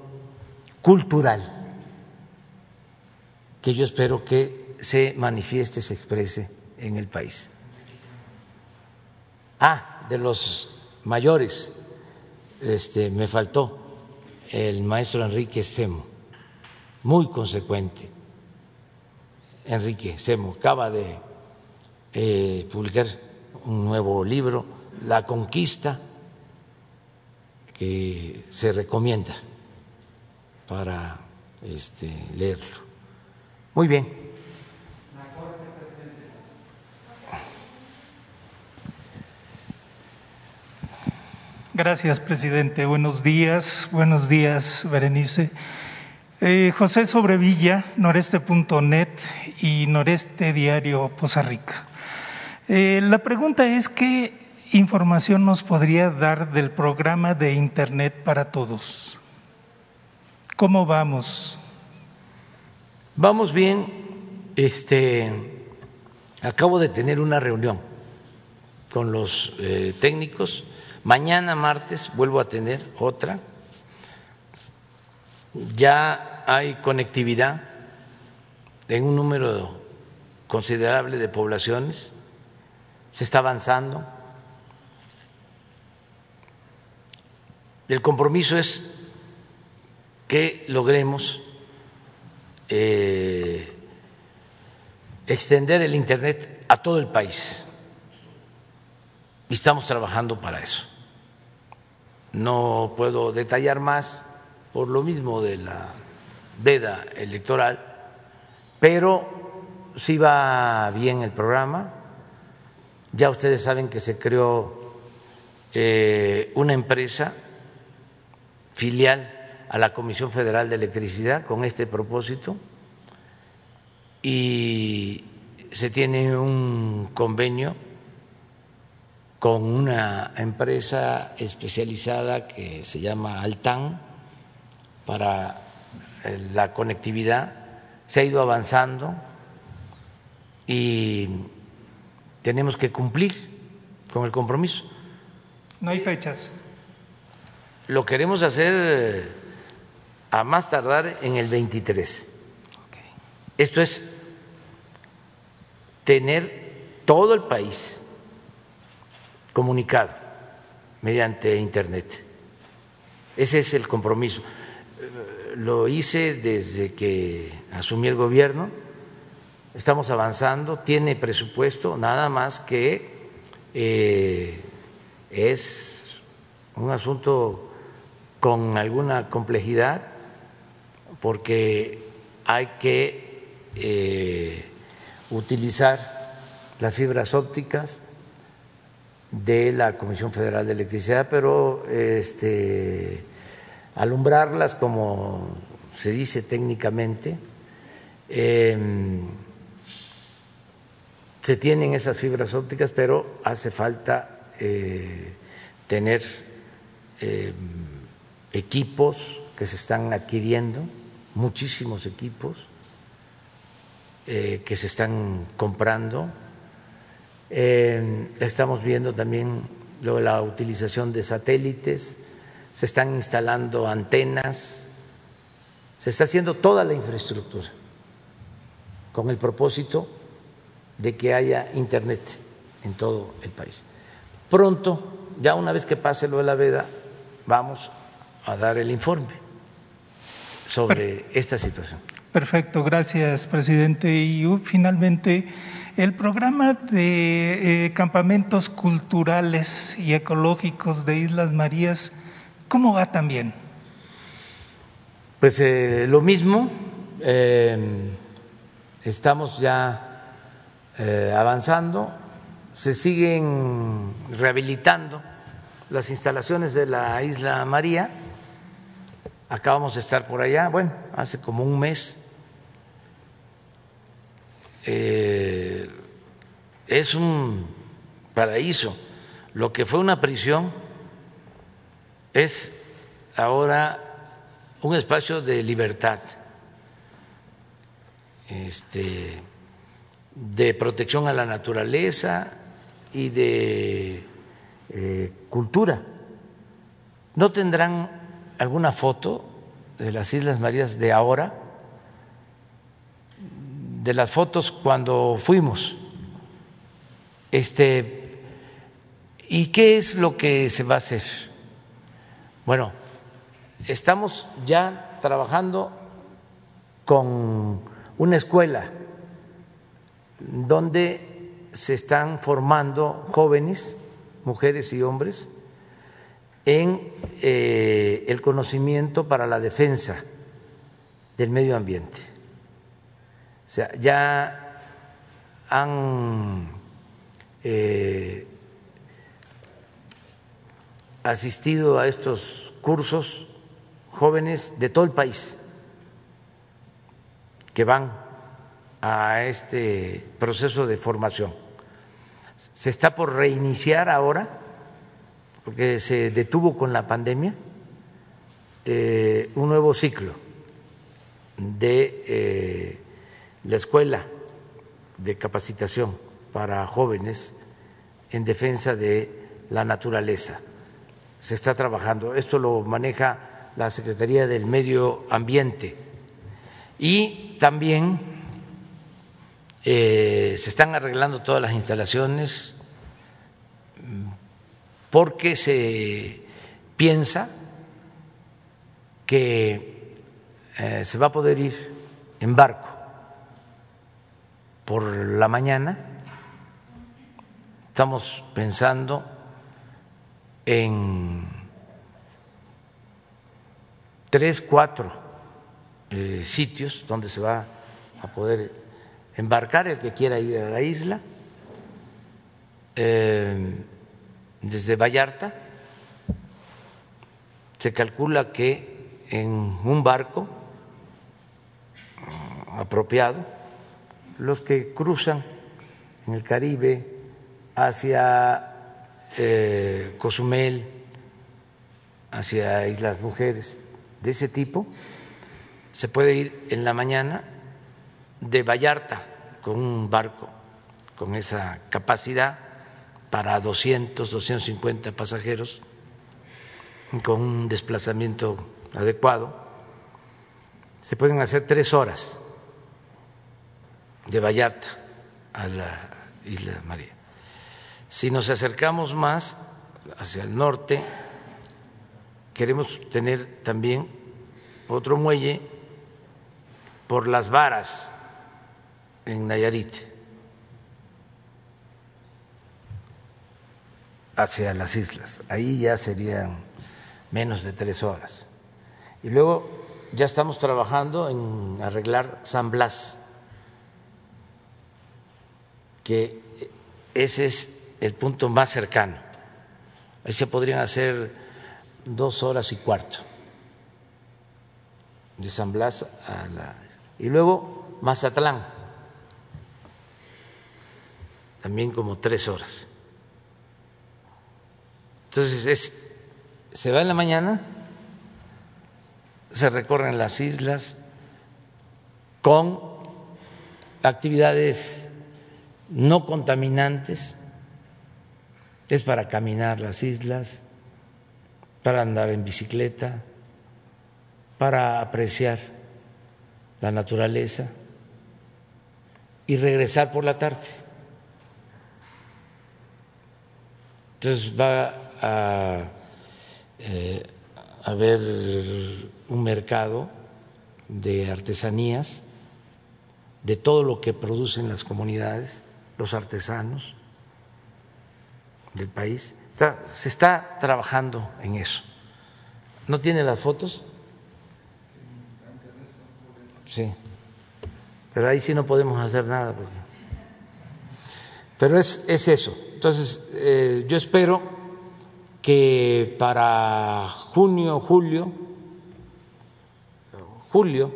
cultural que yo espero que se manifieste, se exprese en el país. Ah, de los mayores, este, me faltó el maestro Enrique Semo, muy consecuente. Enrique Semo acaba de eh, publicar un nuevo libro, La Conquista, que se recomienda para este, leerlo. Muy bien. Gracias, presidente. Buenos días. Buenos días, Berenice. Eh, José Sobrevilla, noreste.net y Noreste Diario Poza Rica. Eh, la pregunta es, ¿qué información nos podría dar del programa de Internet para todos? ¿Cómo vamos? Vamos bien. Este, acabo de tener una reunión con los eh, técnicos Mañana martes vuelvo a tener otra. Ya hay conectividad en un número considerable de poblaciones. Se está avanzando. El compromiso es que logremos eh, extender el Internet a todo el país. Y estamos trabajando para eso. No puedo detallar más por lo mismo de la veda electoral, pero sí va bien el programa. Ya ustedes saben que se creó eh, una empresa filial a la Comisión Federal de Electricidad con este propósito y se tiene un convenio con una empresa especializada que se llama Altan para eh, la conectividad. Se ha ido avanzando y tenemos que cumplir con el compromiso. No hay fechas. Lo queremos hacer a más tardar en el 23. Esto es tener todo el país comunicado mediante Internet. Ese es el compromiso. Lo hice desde que asumí el gobierno, estamos avanzando, tiene presupuesto, nada más que eh, es un asunto con alguna complejidad porque hay que eh, utilizar las fibras ópticas de la Comisión Federal de Electricidad, pero este, alumbrarlas, como se dice técnicamente, em, se tienen esas fibras ópticas, pero hace falta eh, tener em, equipos que se están adquiriendo, muchísimos equipos eh, que se están comprando estamos viendo también la utilización de satélites, se están instalando antenas, se está haciendo toda la infraestructura con el propósito de que haya Internet en todo el país. Pronto, ya una vez que pase lo de la veda, vamos a dar el informe sobre esta situación. Perfecto, gracias, presidente. Y uh, finalmente, el programa de eh, campamentos culturales y ecológicos de Islas Marías, ¿cómo va también? Pues eh, lo mismo, eh, estamos ya avanzando, se siguen rehabilitando las instalaciones de la Isla María, acabamos de estar por allá, bueno, hace como un mes eh, es un paraíso. Lo que fue una prisión es ahora un espacio de libertad, este, de protección a la naturaleza y de eh, cultura. ¿No tendrán alguna foto de las Islas Marías de ahora? De las fotos cuando fuimos. Este, ¿Y qué es lo que se va a hacer? Bueno, estamos ya trabajando con una escuela donde se están formando jóvenes, mujeres y hombres, en eh, el conocimiento para la defensa del medio ambiente sea, ya han eh, asistido a estos cursos jóvenes de todo el país que van a este proceso de formación. Se está por reiniciar ahora, porque se detuvo con la pandemia, eh, un nuevo ciclo de eh, la escuela de capacitación para jóvenes en defensa de la naturaleza. Se está trabajando, esto lo maneja la Secretaría del Medio Ambiente y también eh, se están arreglando todas las instalaciones porque se piensa que eh, se va a poder ir en barco por la mañana. Estamos pensando en tres, cuatro eh, sitios donde se va a poder embarcar el que quiera ir a la isla, eh, desde Vallarta. Se calcula que en un barco apropiado los que cruzan en el Caribe hacia eh, Cozumel, hacia Islas Mujeres, de ese tipo, se puede ir en la mañana de Vallarta con un barco con esa capacidad para 200, 250 pasajeros, con un desplazamiento adecuado. Se pueden hacer tres horas de Vallarta a la isla María. Si nos acercamos más hacia el norte, queremos tener también otro muelle por las varas en Nayarit, hacia las islas. Ahí ya serían menos de tres horas. Y luego ya estamos trabajando en arreglar San Blas que ese es el punto más cercano. Ahí se podrían hacer dos horas y cuarto de San Blas a la... Y luego Mazatlán, también como tres horas. Entonces es, se va en la mañana, se recorren las islas con actividades no contaminantes, es para caminar las islas, para andar en bicicleta, para apreciar la naturaleza. y regresar por la tarde. Entonces va a eh, haber un mercado de artesanías, de todo lo que producen las comunidades, los artesanos del país. se está trabajando en eso. ¿No tiene las fotos? Sí. Pero ahí sí no podemos hacer nada. Pero es, es eso. Entonces, eh, yo espero que para junio, julio, julio,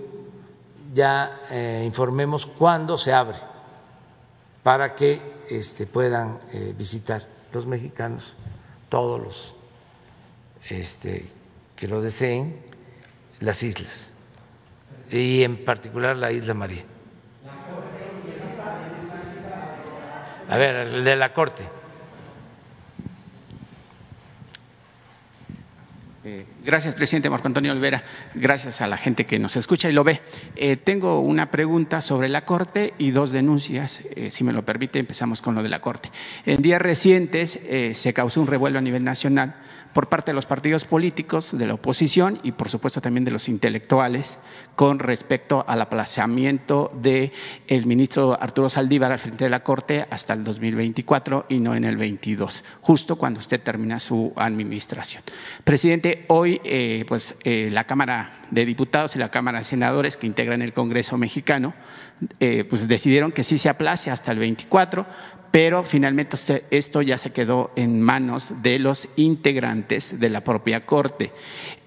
ya eh, informemos cuándo se abre para que este, puedan eh, visitar los mexicanos, todos los este, que lo deseen, las islas y en particular la isla María. A ver, el de la Corte. Eh, gracias, presidente Marco Antonio Olvera. Gracias a la gente que nos escucha y lo ve. Eh, tengo una pregunta sobre la Corte y dos denuncias. Eh, si me lo permite, empezamos con lo de la Corte. En días recientes se causó un revuelo a nivel nacional por parte de los partidos políticos, de la oposición y, por supuesto, también de los intelectuales con respecto al aplazamiento del ministro Arturo Saldívar al frente de la Corte hasta el 2024 y no en el 22, justo cuando usted termina su administración. Presidente, hoy eh, pues, eh, la Cámara de Diputados y la Cámara de Senadores que integran el Congreso mexicano eh, pues decidieron que sí se aplace hasta el 24, pero finalmente esto ya se quedó en manos de los integrantes de la propia Corte.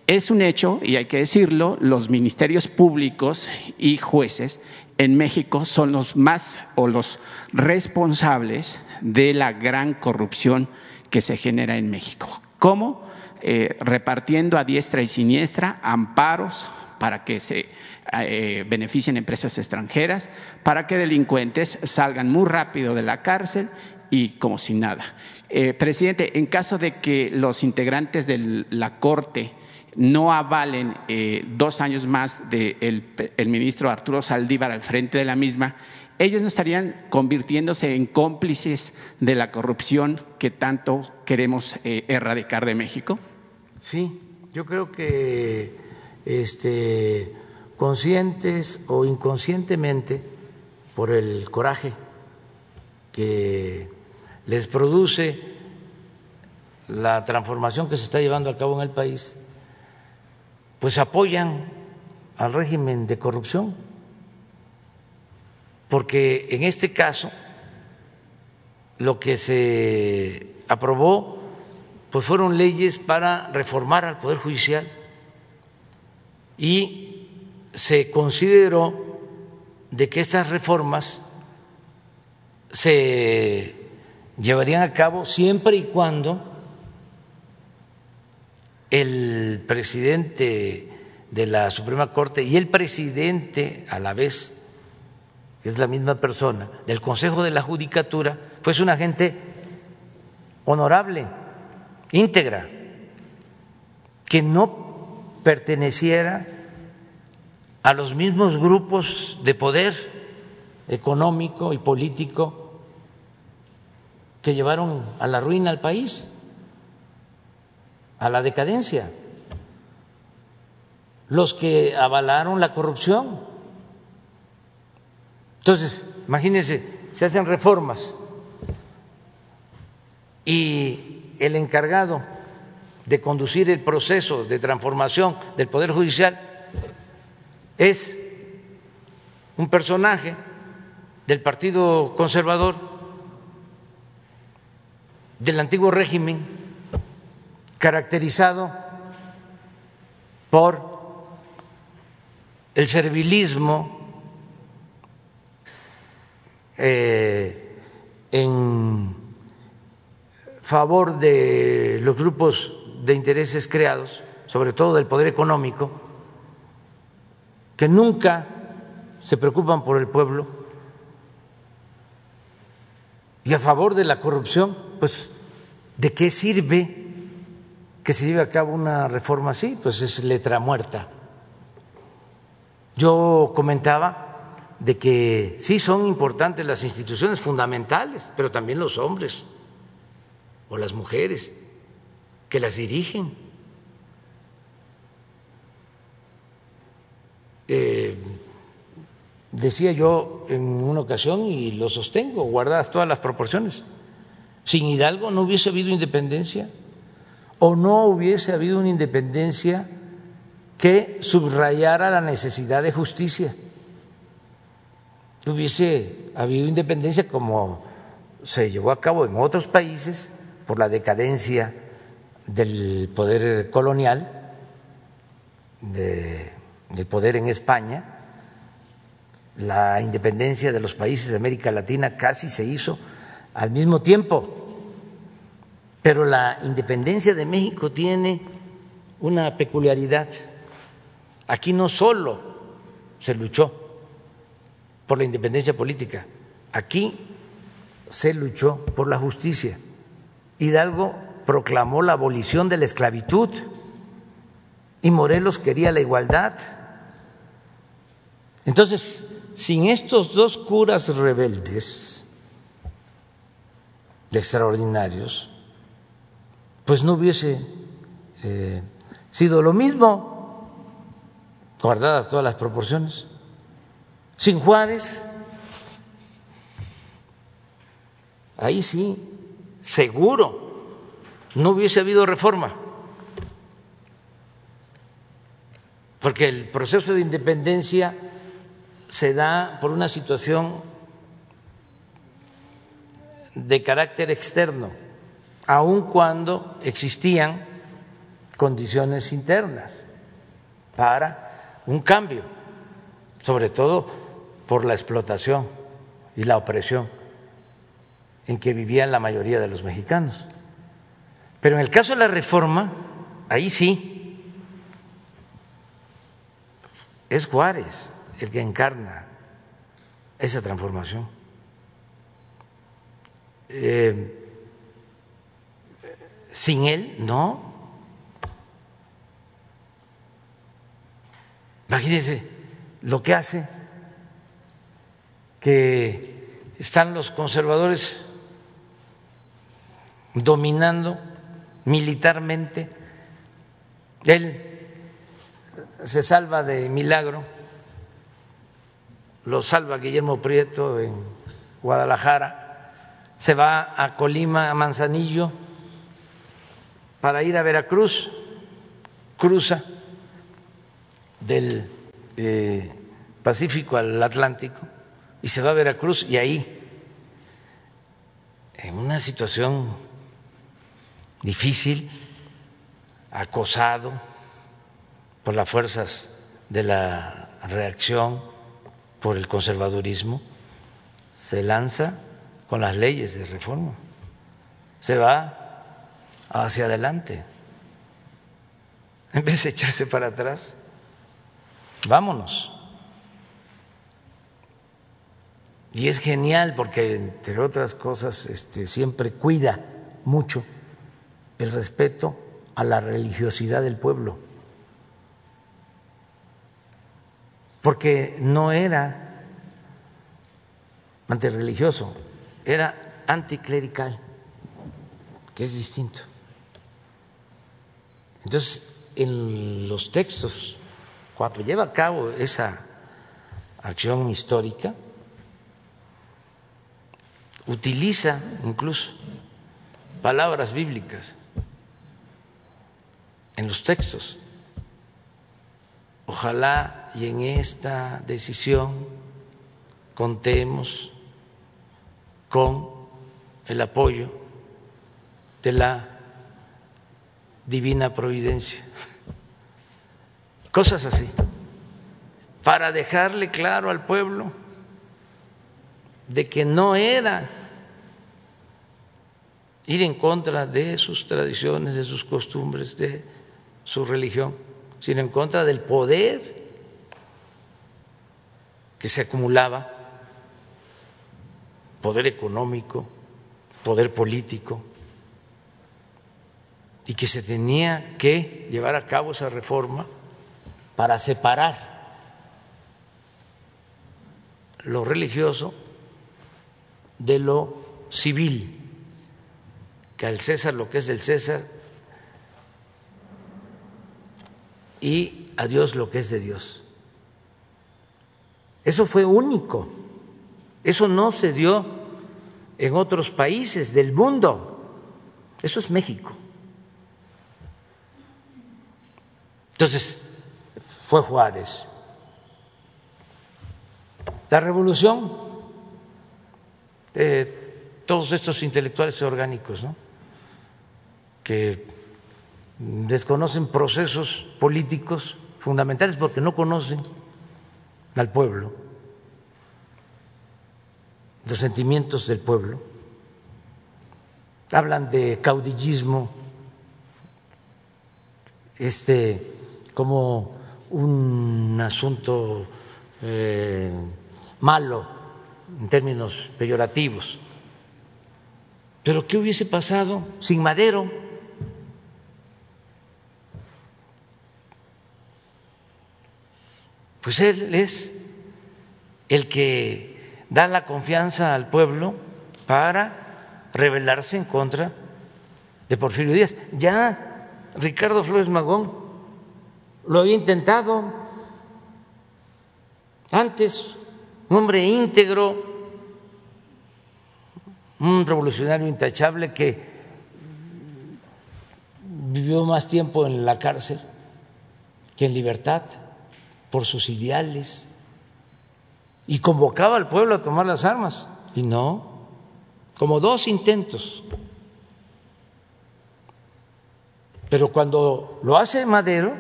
Es un hecho, y hay que decirlo, los ministerios públicos y jueces en México son los más o los responsables de la gran corrupción que se genera en México. ¿Cómo? Eh, repartiendo a diestra y siniestra amparos para que se eh, beneficien empresas extranjeras, para que delincuentes salgan muy rápido de la cárcel y como si nada. Eh, presidente, en caso de que los integrantes de la Corte no avalen eh, dos años más del el ministro Arturo Saldívar al frente de la misma, ellos no estarían convirtiéndose en cómplices de la corrupción que tanto queremos erradicar de México. Sí, yo creo que este, conscientes o inconscientemente por el coraje que les produce la transformación que se está llevando a cabo en el país, pues apoyan al régimen de corrupción, porque en este caso lo que se aprobó pues fueron leyes para reformar al Poder Judicial y se consideró de que estas reformas se llevarían a cabo siempre y cuando el presidente de la Suprema Corte y el presidente a la vez, que es la misma persona, del Consejo de la Judicatura, fuese una gente honorable, íntegra, que no perteneciera a los mismos grupos de poder económico y político que llevaron a la ruina al país, a la decadencia, los que avalaron la corrupción. Entonces, imagínense, se hacen reformas y el encargado de conducir el proceso de transformación del Poder Judicial es un personaje del Partido Conservador, del antiguo régimen, caracterizado por el servilismo eh, en favor de los grupos de intereses creados, sobre todo del poder económico, que nunca se preocupan por el pueblo y a favor de la corrupción, pues ¿de qué sirve que se lleve a cabo una reforma así? Pues es letra muerta. Yo comentaba de que sí son importantes las instituciones fundamentales, pero también los hombres o las mujeres que las dirigen. Eh, decía yo en una ocasión y lo sostengo, guardadas todas las proporciones, sin Hidalgo no hubiese habido independencia o no hubiese habido una independencia que subrayara la necesidad de justicia. Hubiese habido independencia como se llevó a cabo en otros países por la decadencia del poder colonial, del poder en España, la independencia de los países de América Latina casi se hizo al mismo tiempo, pero la independencia de México tiene una peculiaridad. Aquí no solo se luchó por la independencia política, aquí se luchó por la justicia. Hidalgo proclamó la abolición de la esclavitud y Morelos quería la igualdad. Entonces, sin estos dos curas rebeldes extraordinarios, pues no hubiese eh, sido lo mismo, guardadas todas las proporciones. Sin Juárez, ahí sí, seguro, no hubiese habido reforma, porque el proceso de independencia se da por una situación de carácter externo, aun cuando existían condiciones internas para un cambio, sobre todo por la explotación y la opresión en que vivían la mayoría de los mexicanos. Pero en el caso de la reforma, ahí sí, es Juárez el que encarna esa transformación. Eh, sin él, no. Imagínense lo que hace que están los conservadores dominando militarmente. Él se salva de milagro lo salva Guillermo Prieto en Guadalajara, se va a Colima, a Manzanillo, para ir a Veracruz, cruza del eh, Pacífico al Atlántico y se va a Veracruz y ahí, en una situación difícil, acosado por las fuerzas de la reacción, por el conservadurismo, se lanza con las leyes de reforma, se va hacia adelante, en vez de echarse para atrás, vámonos. Y es genial porque, entre otras cosas, este, siempre cuida mucho el respeto a la religiosidad del pueblo. Porque no era antirreligioso, era anticlerical, que es distinto. Entonces, en los textos, cuando lleva a cabo esa acción histórica, utiliza incluso palabras bíblicas en los textos. Ojalá y en esta decisión contemos con el apoyo de la divina providencia. Cosas así, para dejarle claro al pueblo de que no era ir en contra de sus tradiciones, de sus costumbres, de su religión sino en contra del poder que se acumulaba, poder económico, poder político, y que se tenía que llevar a cabo esa reforma para separar lo religioso de lo civil, que al César lo que es del César y a Dios lo que es de Dios. Eso fue único, eso no se dio en otros países del mundo, eso es México. Entonces, fue Juárez. La revolución, todos estos intelectuales orgánicos, ¿no? que desconocen procesos políticos fundamentales porque no conocen al pueblo, los sentimientos del pueblo, hablan de caudillismo, este, como un asunto eh, malo en términos peyorativos. Pero ¿qué hubiese pasado sin Madero? Pues él es el que da la confianza al pueblo para rebelarse en contra de Porfirio Díaz. Ya Ricardo Flores Magón lo había intentado antes, un hombre íntegro, un revolucionario intachable que vivió más tiempo en la cárcel que en libertad por sus ideales y convocaba al pueblo a tomar las armas. Y no, como dos intentos. Pero cuando lo hace Madero,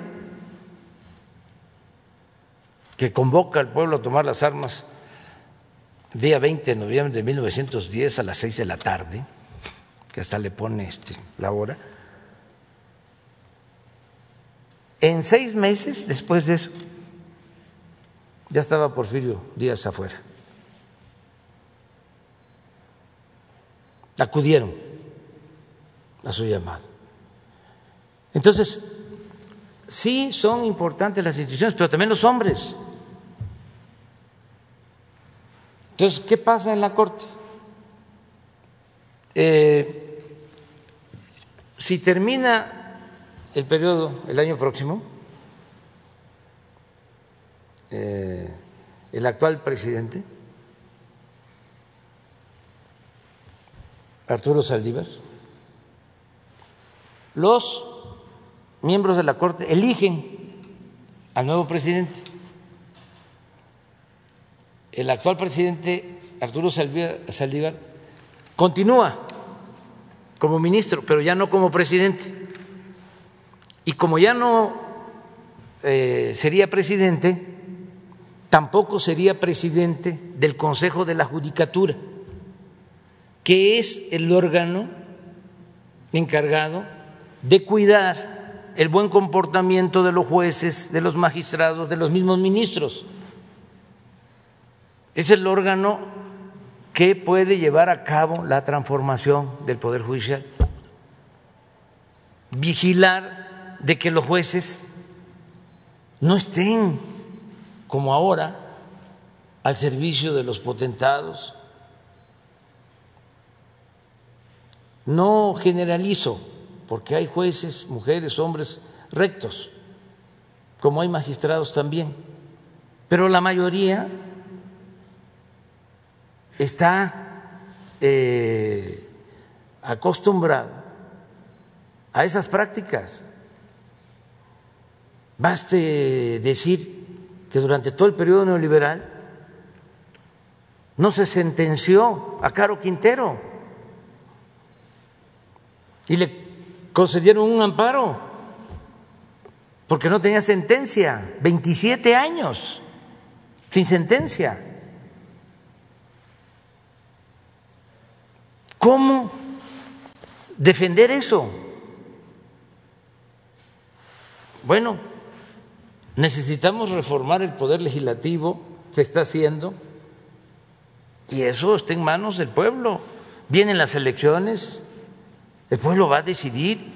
que convoca al pueblo a tomar las armas día 20 de noviembre de 1910 a las 6 de la tarde, que hasta le pone este, la hora, en seis meses después de eso ya estaba Porfirio Díaz afuera. Acudieron a su llamado. Entonces, sí son importantes las instituciones, pero también los hombres. Entonces, ¿qué pasa en la Corte? Eh, si termina el periodo el año próximo, eh, el actual presidente, Arturo Saldívar, los miembros de la Corte eligen al nuevo presidente. El actual presidente, Arturo Saldívar, continúa como ministro, pero ya no como presidente. Y como ya no eh, sería presidente, tampoco sería presidente del Consejo de la Judicatura, que es el órgano encargado de cuidar el buen comportamiento de los jueces, de los magistrados, de los mismos ministros. Es el órgano que puede llevar a cabo la transformación del Poder Judicial, vigilar de que los jueces no estén como ahora al servicio de los potentados. No generalizo, porque hay jueces, mujeres, hombres rectos, como hay magistrados también, pero la mayoría está eh, acostumbrada a esas prácticas. Baste decir que durante todo el periodo neoliberal no se sentenció a Caro Quintero y le concedieron un amparo porque no tenía sentencia, 27 años sin sentencia. ¿Cómo defender eso? Bueno, Necesitamos reformar el poder legislativo, se está haciendo, y eso está en manos del pueblo. Vienen las elecciones, el pueblo va a decidir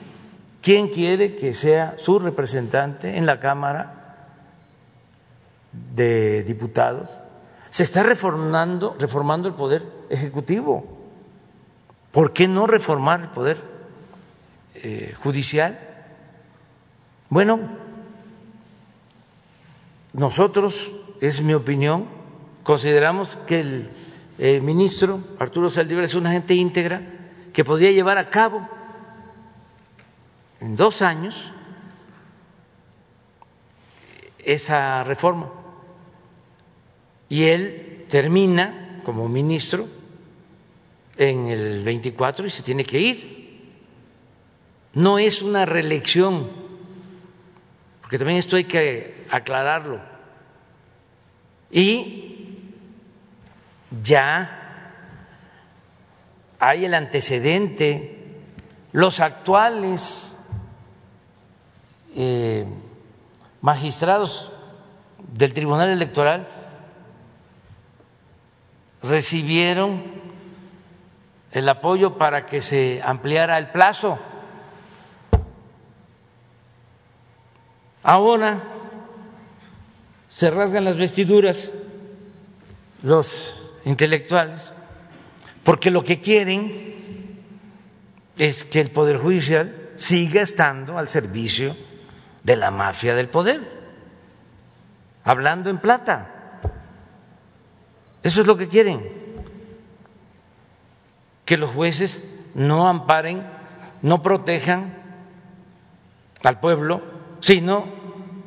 quién quiere que sea su representante en la Cámara de Diputados. Se está reformando, reformando el poder ejecutivo. ¿Por qué no reformar el poder eh, judicial? Bueno, nosotros, es mi opinión, consideramos que el eh, ministro Arturo Saldívar es una gente íntegra que podría llevar a cabo en dos años esa reforma. Y él termina como ministro en el 24 y se tiene que ir. No es una reelección, porque también esto hay que aclararlo. Y ya hay el antecedente, los actuales eh, magistrados del Tribunal Electoral recibieron el apoyo para que se ampliara el plazo. Ahora se rasgan las vestiduras los intelectuales porque lo que quieren es que el Poder Judicial siga estando al servicio de la mafia del poder, hablando en plata. Eso es lo que quieren, que los jueces no amparen, no protejan al pueblo, sino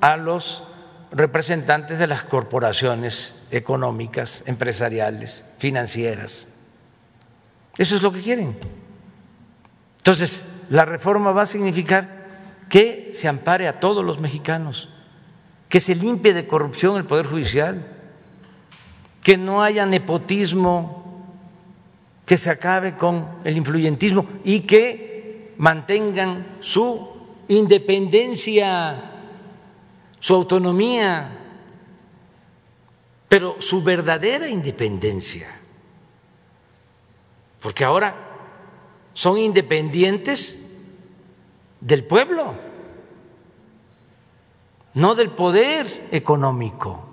a los representantes de las corporaciones económicas, empresariales, financieras. Eso es lo que quieren. Entonces, la reforma va a significar que se ampare a todos los mexicanos, que se limpie de corrupción el Poder Judicial que no haya nepotismo, que se acabe con el influyentismo y que mantengan su independencia, su autonomía, pero su verdadera independencia. Porque ahora son independientes del pueblo, no del poder económico.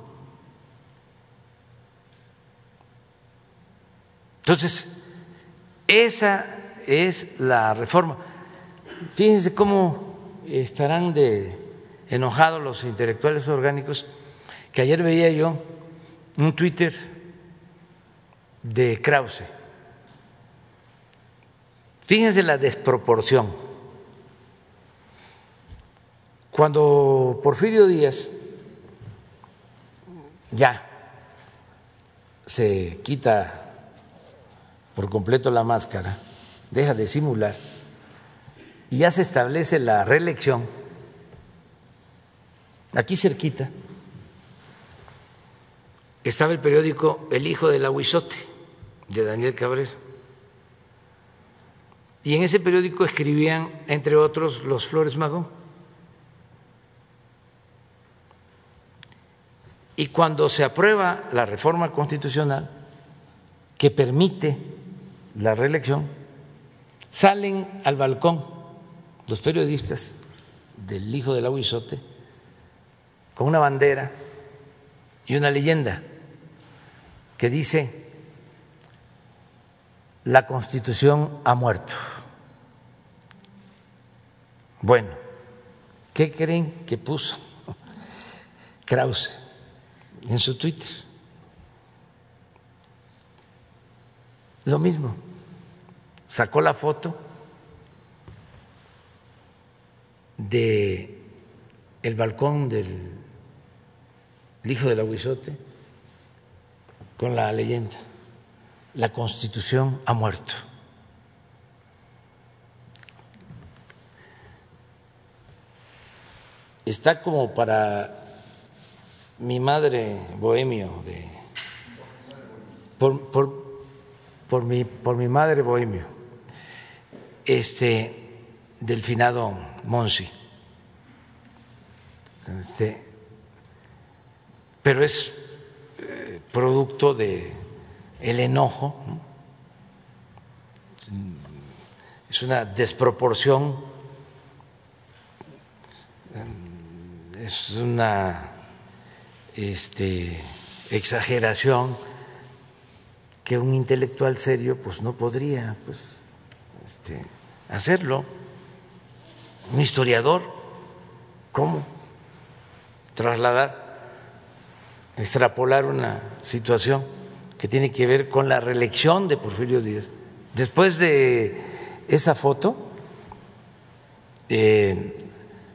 Entonces, esa es la reforma. Fíjense cómo estarán de enojados los intelectuales orgánicos, que ayer veía yo un Twitter de Krause. Fíjense la desproporción. Cuando Porfirio Díaz ya se quita por completo la máscara, deja de simular y ya se establece la reelección, aquí cerquita estaba el periódico El Hijo del Aguizote de Daniel Cabrera. Y en ese periódico escribían, entre otros, los Flores Magón. Y cuando se aprueba la reforma constitucional que permite la reelección, salen al balcón los periodistas del hijo del aguizote con una bandera y una leyenda que dice, la constitución ha muerto. Bueno, ¿qué creen que puso Krause en su Twitter? Lo mismo sacó la foto de el balcón del hijo del aguizote con la leyenda la constitución ha muerto. Está como para mi madre bohemio de por, por por mi, por mi madre bohemio, este, del finado Monsi. Pero es eh, producto de el enojo, es una desproporción, es una este, exageración que un intelectual serio pues no podría pues este, hacerlo. Un historiador, ¿cómo trasladar, extrapolar una situación que tiene que ver con la reelección de Porfirio Díaz? Después de esa foto, eh,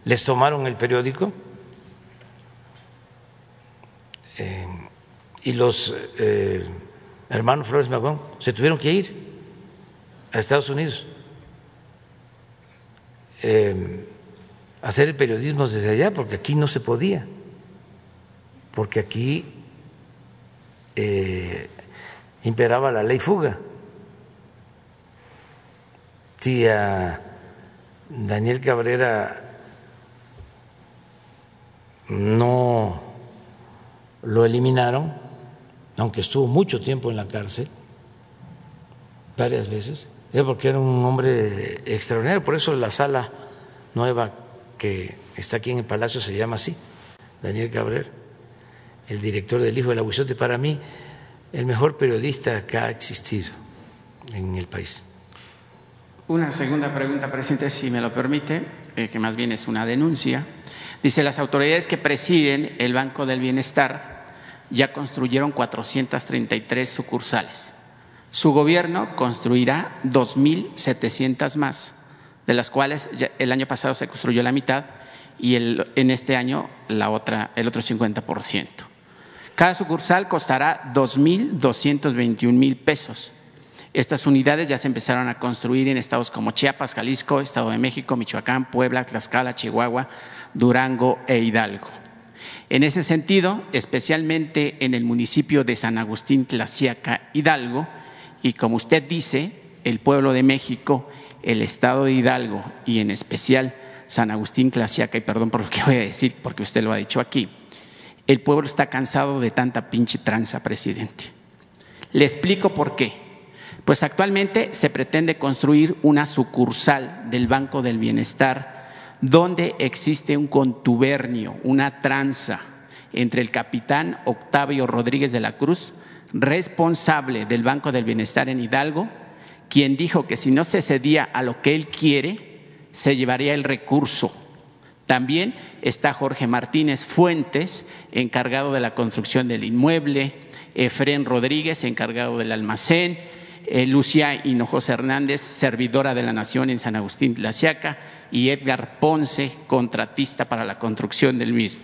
les tomaron el periódico eh, y los eh, hermanos Flores Magón se tuvieron que ir a Estados Unidos a hacer el periodismo desde allá, porque aquí no se podía, porque aquí imperaba la ley fuga. Si a Daniel Cabrera no lo eliminaron, aunque estuvo mucho tiempo en la cárcel, varias veces, es porque era un hombre extraordinario, por eso la sala nueva que está aquí en el Palacio se llama así, Daniel Cabrera, el director del Hijo del Aguizote, para mí el mejor periodista que ha existido en el país. Una segunda pregunta, presidente, si me lo permite, eh, que más bien es una denuncia. Dice, las autoridades que presiden el Banco del Bienestar ya construyeron 433 sucursales. Su gobierno construirá 2.700 más, de las cuales el año pasado se construyó la mitad y en este año la otra, el otro 50%. Cada sucursal costará 2.221 mil pesos estas unidades ya se empezaron a construir en estados como Chiapas, Jalisco, Estado de México, Michoacán, Puebla, Tlaxcala, Chihuahua, Durango e Hidalgo. En ese sentido, especialmente en el municipio de San Agustín, Tlaxiaca, Hidalgo, y como usted dice, el pueblo de México, el estado de Hidalgo y en especial San Agustín, Tlaxiaca, y perdón por lo que voy a decir, porque usted lo ha dicho aquí, el pueblo está cansado de tanta pinche tranza, presidente. Le explico por qué. Pues actualmente se pretende construir una sucursal del Banco del Bienestar donde existe un contubernio, una tranza entre el capitán Octavio Rodríguez de la Cruz, responsable del Banco del Bienestar en Hidalgo, quien dijo que si no se cedía a lo que él quiere, se llevaría el recurso. También está Jorge Martínez Fuentes, encargado de la construcción del inmueble, Efrén Rodríguez, encargado del almacén, eh, Lucia Hinojosa Hernández, servidora de la Nación en San Agustín de la Siaca, y Edgar Ponce, contratista para la construcción del mismo.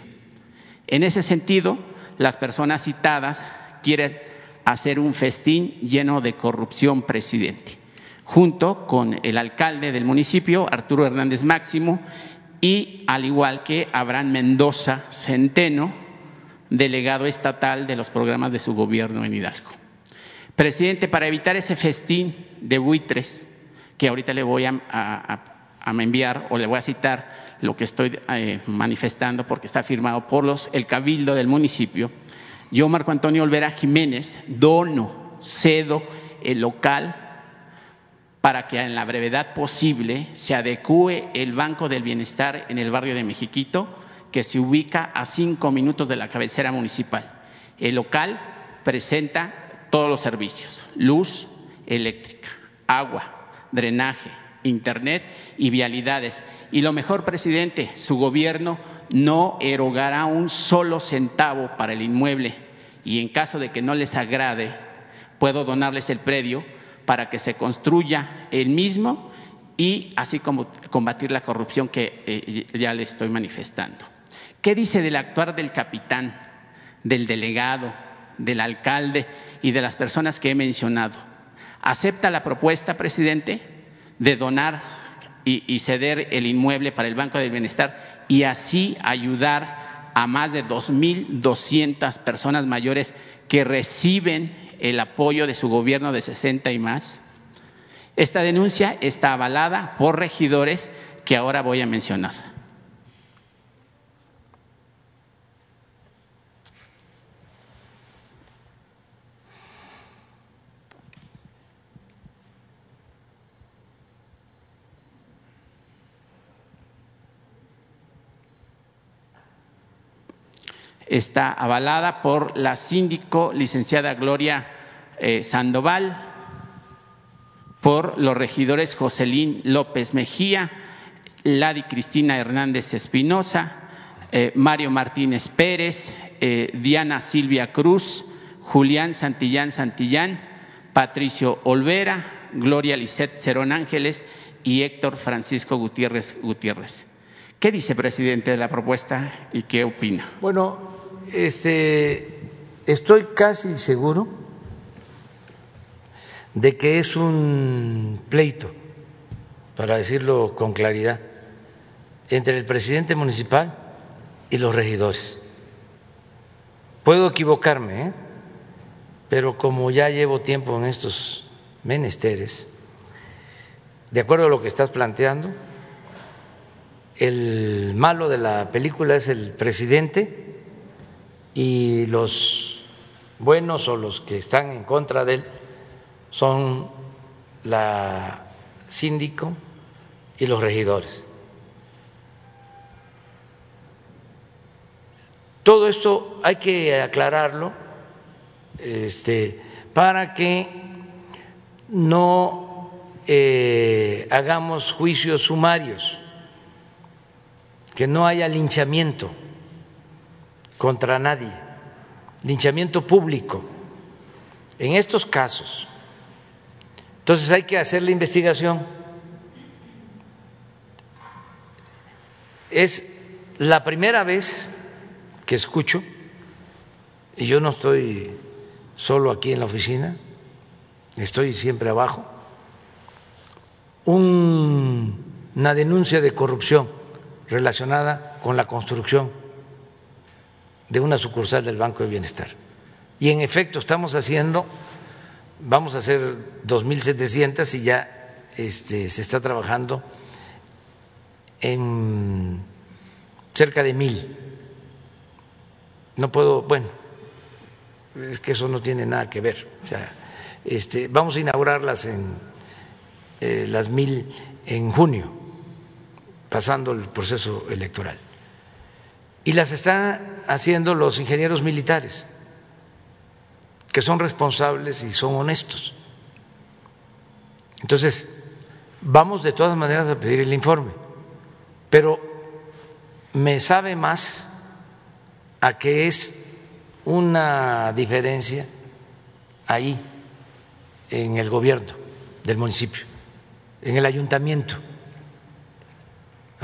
En ese sentido, las personas citadas quieren hacer un festín lleno de corrupción, presidente, junto con el alcalde del municipio, Arturo Hernández Máximo, y al igual que Abraham Mendoza Centeno, delegado estatal de los programas de su gobierno en Hidalgo. Presidente, para evitar ese festín de buitres, que ahorita le voy a, enviar o le voy a citar lo que estoy eh, manifestando porque está firmado por los, el cabildo del municipio, yo, Marco Antonio Olvera Jiménez, dono, cedo el local para que en la brevedad posible se adecue el Banco del Bienestar en el barrio de Mexiquito, que se ubica a cinco minutos de la cabecera municipal. El local presenta todos los servicios, luz eléctrica, agua, drenaje, internet y vialidades. Y lo mejor, presidente, su gobierno no erogará un solo centavo para el inmueble y en caso de que no les agrade, puedo donarles el predio para que se construya el mismo y así como combatir la corrupción que eh, ya le estoy manifestando. ¿Qué dice del actuar del capitán, del delegado, del alcalde y de las personas que he mencionado. ¿Acepta la propuesta, presidente, de donar y, ceder el inmueble para el Banco del Bienestar y así ayudar a más de 2.200 personas mayores que reciben el apoyo de su gobierno de 60 y más? Esta denuncia está avalada por regidores que ahora voy a mencionar. Está avalada por la síndico licenciada Gloria eh, Sandoval, por los regidores Joselín López Mejía, Ladi Cristina Hernández Espinosa, eh, Mario Martínez Pérez, eh, Diana Silvia Cruz, Julián Santillán Santillán, Patricio Olvera, Gloria Lisset Cerón Ángeles y Héctor Francisco Gutiérrez Gutiérrez. ¿Qué dice, presidente, de la propuesta y qué opina? Bueno, este, estoy casi seguro de que es un pleito, para decirlo con claridad, entre el presidente municipal y los regidores. Puedo equivocarme, ¿eh? pero como ya llevo tiempo en estos menesteres, de acuerdo a lo que estás planteando, el malo de la película es el presidente y los buenos o los que están en contra de él son la síndico y los regidores. Todo esto hay que aclararlo este, para que no eh, hagamos juicios sumarios que no haya linchamiento contra nadie, linchamiento público. En estos casos, entonces hay que hacer la investigación. Es la primera vez que escucho, y yo no estoy solo aquí en la oficina, estoy siempre abajo, una denuncia de corrupción relacionada con la construcción de una sucursal del Banco de Bienestar. Y en efecto estamos haciendo, vamos a hacer 2.700 y ya este, se está trabajando en cerca de mil. No puedo, bueno, es que eso no tiene nada que ver. O sea, este, vamos a inaugurarlas en eh, las mil en junio pasando el proceso electoral. Y las están haciendo los ingenieros militares, que son responsables y son honestos. Entonces, vamos de todas maneras a pedir el informe, pero me sabe más a que es una diferencia ahí en el gobierno del municipio, en el ayuntamiento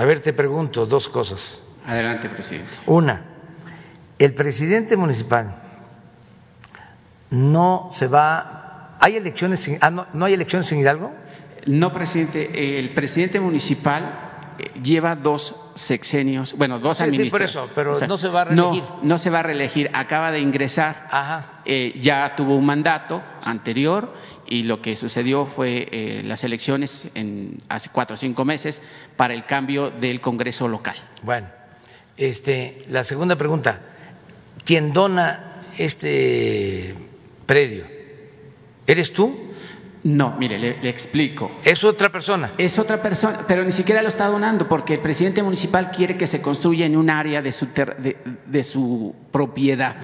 a ver, te pregunto dos cosas. Adelante, presidente. Una, el presidente municipal no se va. ¿Hay elecciones? Ah, no, hay elecciones en Hidalgo? No, presidente. El presidente municipal eh, lleva dos sexenios, bueno, dos sí, Sí, por eso, pero no se va a reelegir. No, no se va a reelegir. Acaba de ingresar. Ajá. Eh, ya tuvo un mandato anterior y lo que sucedió fue eh, las elecciones en, hace cuatro o cinco meses para el cambio del Congreso local. Bueno, este, la segunda pregunta, ¿quién dona este predio? ¿Eres tú? No, mire, le, explico. ¿Es otra persona? Es otra persona, pero ni siquiera lo está donando porque el presidente municipal quiere que se construya en un área de su, de, su propiedad.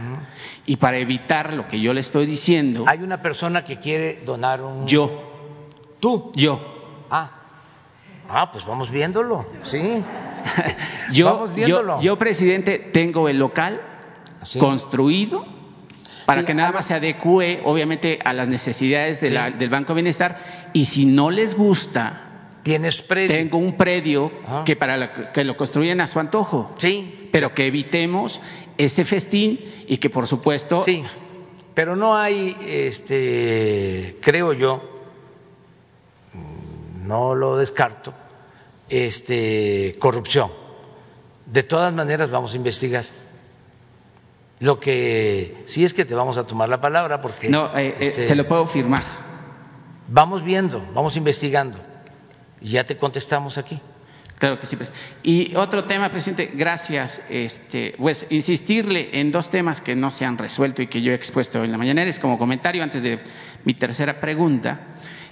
Y para evitar lo que yo le estoy diciendo... Hay una persona que quiere donar un... Yo. ¿Tú? Yo. Ah. Ah, pues vamos viéndolo, sí. yo, vamos viéndolo. Yo, presidente, tengo el local construido para que nada más se adecue, obviamente, a las necesidades del Banco de Bienestar. Y si no les gusta, Tienes predio. Tengo un predio que para que lo construyan a su antojo. Sí. Pero que evitemos ese festín y que por supuesto. Sí. Pero no hay, este, creo yo, no lo descarto, este, corrupción. De todas maneras vamos a investigar. Lo que sí es que te vamos a tomar la palabra porque... No, eh, eh, este, se lo puedo firmar. Vamos viendo, vamos investigando y ya te contestamos aquí. Claro que sí. Pues. Y otro tema, presidente, gracias. Este, pues insistirle en dos temas que no se han resuelto y que yo he expuesto en la mañana. Es como comentario antes de mi tercera pregunta.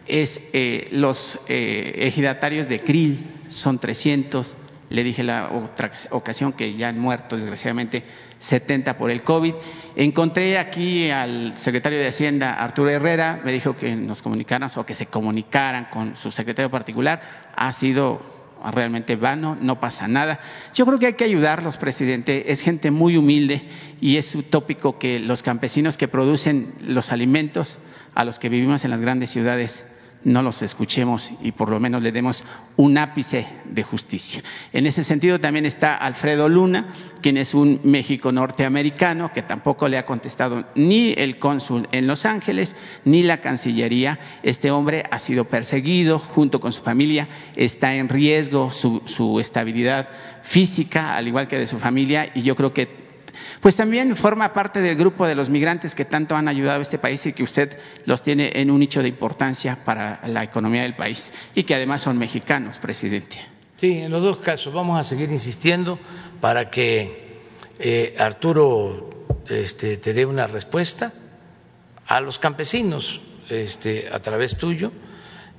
Es eh, los ejidatarios de CRIL, son 300 le dije la otra ocasión que ya han muerto, desgraciadamente, 70 por el COVID. Encontré aquí al secretario de Hacienda, Arturo Herrera, me dijo que nos comunicaran o que se comunicaran con su secretario particular. Ha sido realmente vano, no pasa nada. Yo creo que hay que ayudarlos, presidente. Es gente muy humilde y es utópico que los campesinos que producen los alimentos a los que vivimos en las grandes ciudades no los escuchemos y por lo menos le demos un ápice de justicia. En ese sentido también está Alfredo Luna, quien es un México norteamericano que tampoco le ha contestado ni el cónsul en Los Ángeles ni la Cancillería. Este hombre ha sido perseguido junto con su familia, está en riesgo su, su estabilidad física, al igual que de su familia, y yo creo que pues también forma parte del grupo de los migrantes que tanto han ayudado a este país y que usted los tiene en un nicho de importancia para la economía del país y que además son mexicanos, presidente. Sí, en los dos casos vamos a seguir insistiendo para que eh, Arturo este, te dé una respuesta a los campesinos este, a través tuyo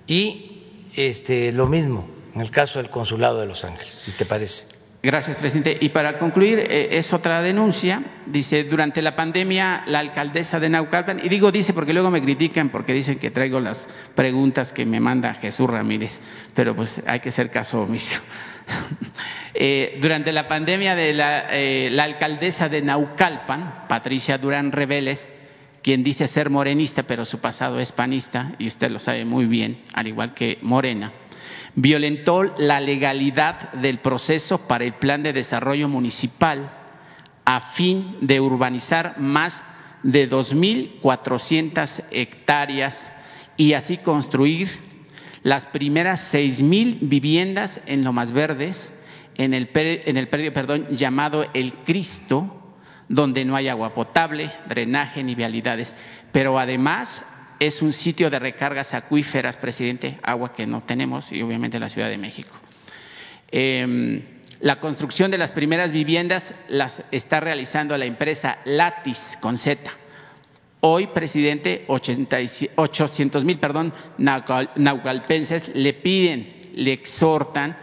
y este, lo mismo en el caso del Consulado de Los Ángeles, si te parece. Gracias, presidente. Y para concluir, eh, es otra denuncia. Dice, durante la pandemia, la alcaldesa de Naucalpan, y digo dice porque luego me critican porque dicen que traigo las preguntas que me manda Jesús Ramírez, pero pues hay que hacer caso omiso. eh, durante la pandemia de la, eh, la alcaldesa de Naucalpan, Patricia Durán Reveles, quien dice ser morenista, pero su pasado es panista, y usted lo sabe muy bien, al igual que Morena violentó la legalidad del proceso para el plan de desarrollo municipal a fin de urbanizar más de 2.400 hectáreas y así construir las primeras 6.000 viviendas en Lomas Verdes, en el, en el predio perdón, llamado El Cristo, donde no hay agua potable, drenaje ni vialidades. Pero además es un sitio de recargas acuíferas, presidente, agua que no tenemos y obviamente la Ciudad de México. Eh, la construcción de las primeras viviendas las está realizando la empresa Latis con Z. Hoy, presidente, 800 mil perdón, naucalpenses le piden, le exhortan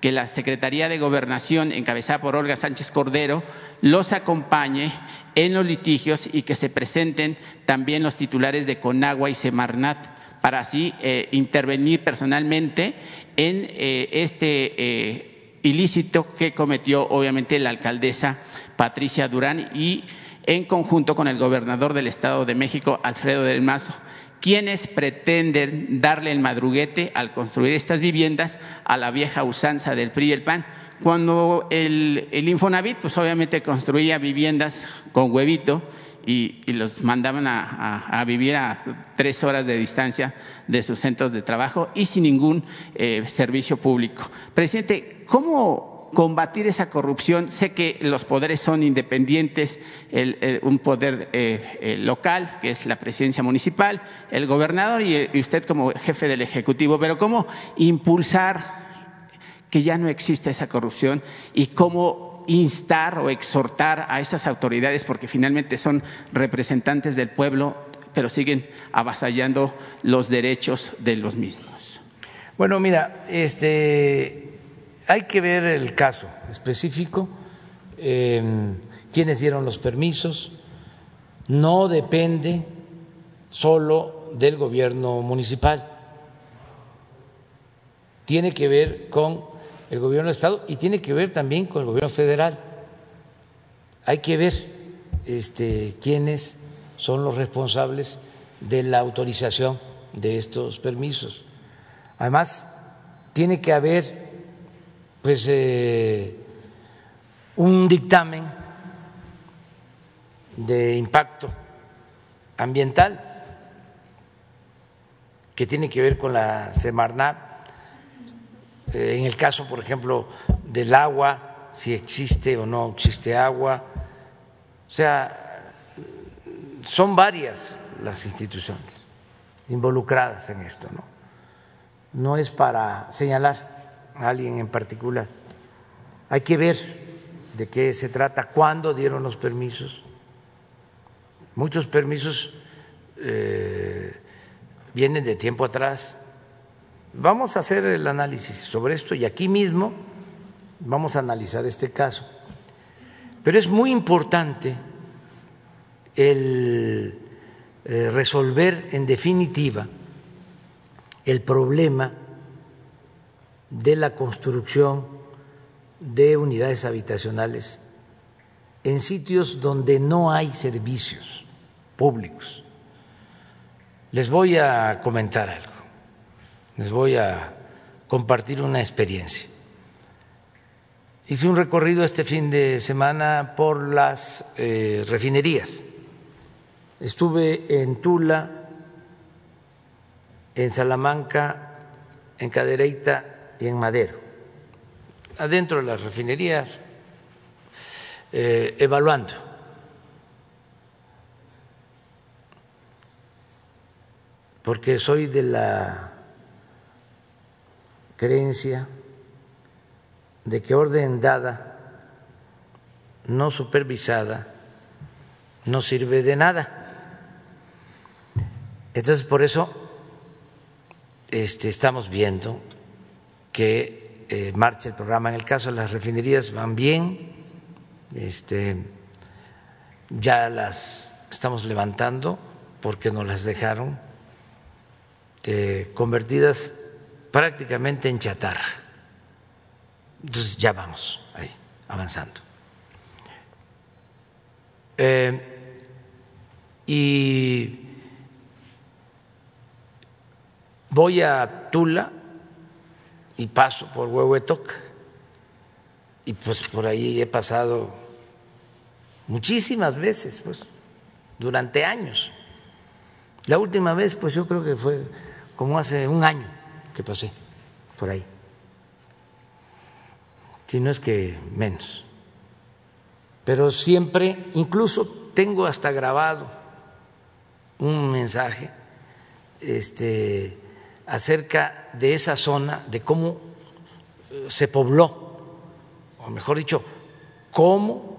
que la Secretaría de Gobernación, encabezada por Olga Sánchez Cordero, los acompañe en los litigios y que se presenten también los titulares de Conagua y Semarnat para así eh, intervenir personalmente en eh, este eh, ilícito que cometió obviamente la alcaldesa Patricia Durán y en conjunto con el gobernador del Estado de México, Alfredo del Mazo, quienes pretenden darle el madruguete al construir estas viviendas a la vieja usanza del PRI y el PAN cuando el, Infonavit, pues obviamente construía viviendas con huevito y, los mandaban a, vivir a tres horas de distancia de sus centros de trabajo y sin ningún eh, servicio público. Presidente, ¿cómo combatir esa corrupción? Sé que los poderes son independientes, un poder eh, local, que es la presidencia municipal, el gobernador y, y usted como jefe del Ejecutivo, pero ¿cómo impulsar que ya no existe esa corrupción y cómo instar o exhortar a esas autoridades, porque finalmente son representantes del pueblo, pero siguen avasallando los derechos de los mismos. Bueno, mira, este, hay que ver el caso específico, eh, quiénes dieron los permisos, no depende solo del gobierno municipal, tiene que ver con el gobierno del Estado y tiene que ver también con el gobierno federal. Hay que ver este, quiénes son los responsables de la autorización de estos permisos. Además, tiene que haber pues eh, un dictamen de impacto ambiental que tiene que ver con la Semarnat en el caso, por ejemplo, del agua, si existe o no existe agua. O sea, son varias las instituciones involucradas en esto, ¿no? No es para señalar alguien en particular. Hay que ver de qué se trata, cuándo dieron los permisos. Muchos permisos eh, vienen de tiempo atrás Vamos a hacer el análisis sobre esto y aquí mismo vamos a analizar este caso. Pero es muy importante el eh, resolver en definitiva el problema de la construcción de unidades habitacionales en sitios donde no hay servicios públicos. Les voy a comentar algo, les voy a compartir una experiencia. Hice un recorrido este fin de semana por las eh, refinerías. Estuve en Tula, en Salamanca, en Cadereyta y en Madero, adentro de las refinerías, eh, evaluando. Porque soy de la creencia de que orden dada, no supervisada, no sirve de nada. Entonces, por eso este, estamos viendo que eh, marcha el programa. En el caso de las refinerías van bien, este, ya las estamos levantando porque nos las dejaron eh, convertidas prácticamente en chatarra. Entonces ya vamos ahí, avanzando. Eh, y voy a Tula y paso por Huehuetoc y pues por ahí he pasado muchísimas veces, pues, durante años. La última vez, pues yo creo que fue como hace un año que pasé por ahí si no es que menos. Pero siempre, incluso tengo hasta grabado un mensaje este, acerca de esa zona, de cómo eh, se pobló, o mejor dicho, cómo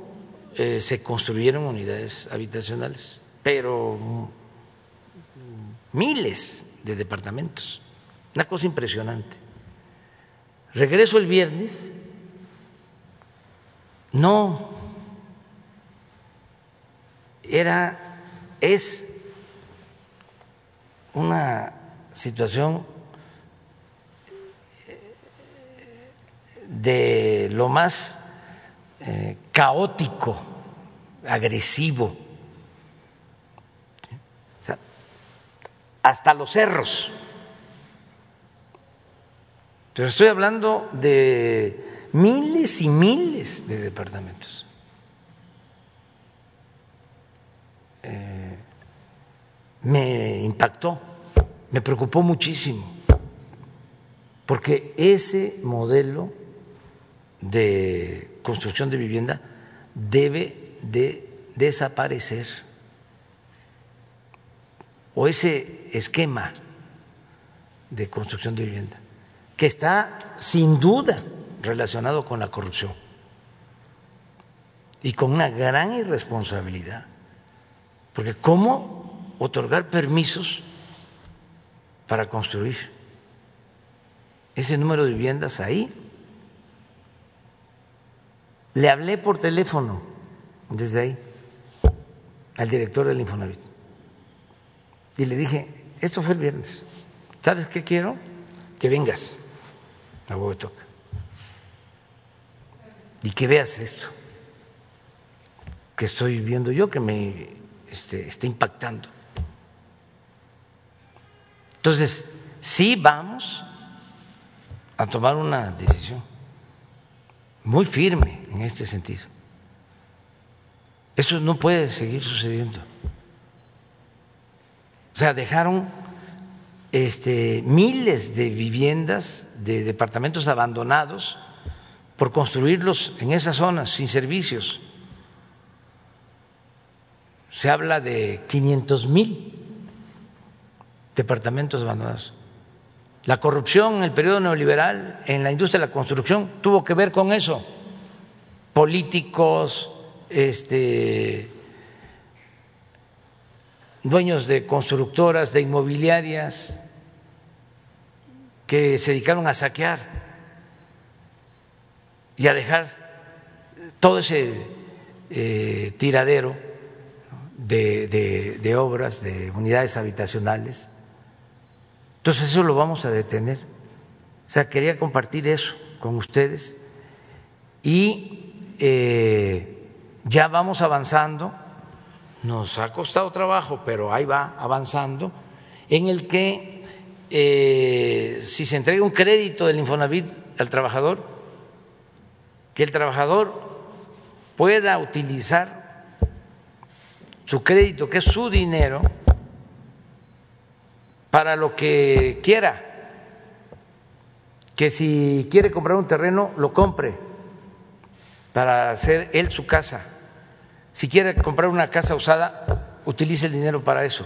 eh, se construyeron unidades habitacionales, pero miles de departamentos, una cosa impresionante. Regreso el viernes. No, era, es una situación de lo más eh, caótico, agresivo, hasta los cerros. Pero estoy hablando de miles y miles de departamentos. Eh, me impactó, me preocupó muchísimo, porque ese modelo de construcción de vivienda debe de desaparecer, o ese esquema de construcción de vivienda, que está sin duda relacionado con la corrupción y con una gran irresponsabilidad. Porque ¿cómo otorgar permisos para construir ese número de viviendas ahí? Le hablé por teléfono desde ahí al director del Infonavit y le dije, esto fue el viernes, ¿sabes qué quiero? Que vengas a Bogotá y que veas esto que estoy viendo yo, que me este, está impactando. Entonces, sí vamos a tomar una decisión muy firme en este sentido. Eso no puede seguir sucediendo. O sea, dejaron este, miles de viviendas, de departamentos abandonados por construirlos en esas zonas sin servicios. Se habla de 500 mil departamentos abandonados. La corrupción en el periodo neoliberal en la industria de la construcción tuvo que ver con eso. Políticos, este, dueños de constructoras, de inmobiliarias, que se dedicaron a saquear y a dejar todo ese eh, tiradero de, de obras, de unidades habitacionales. Entonces eso lo vamos a detener. O sea, quería compartir eso con ustedes y eh, ya vamos avanzando, nos ha costado trabajo, pero ahí va avanzando, en el que eh, si se entrega un crédito del Infonavit al trabajador, que el trabajador pueda utilizar su crédito, que es su dinero, para lo que quiera, que si quiere comprar un terreno, lo compre para hacer él su casa. Si quiere comprar una casa usada, utilice el dinero para eso.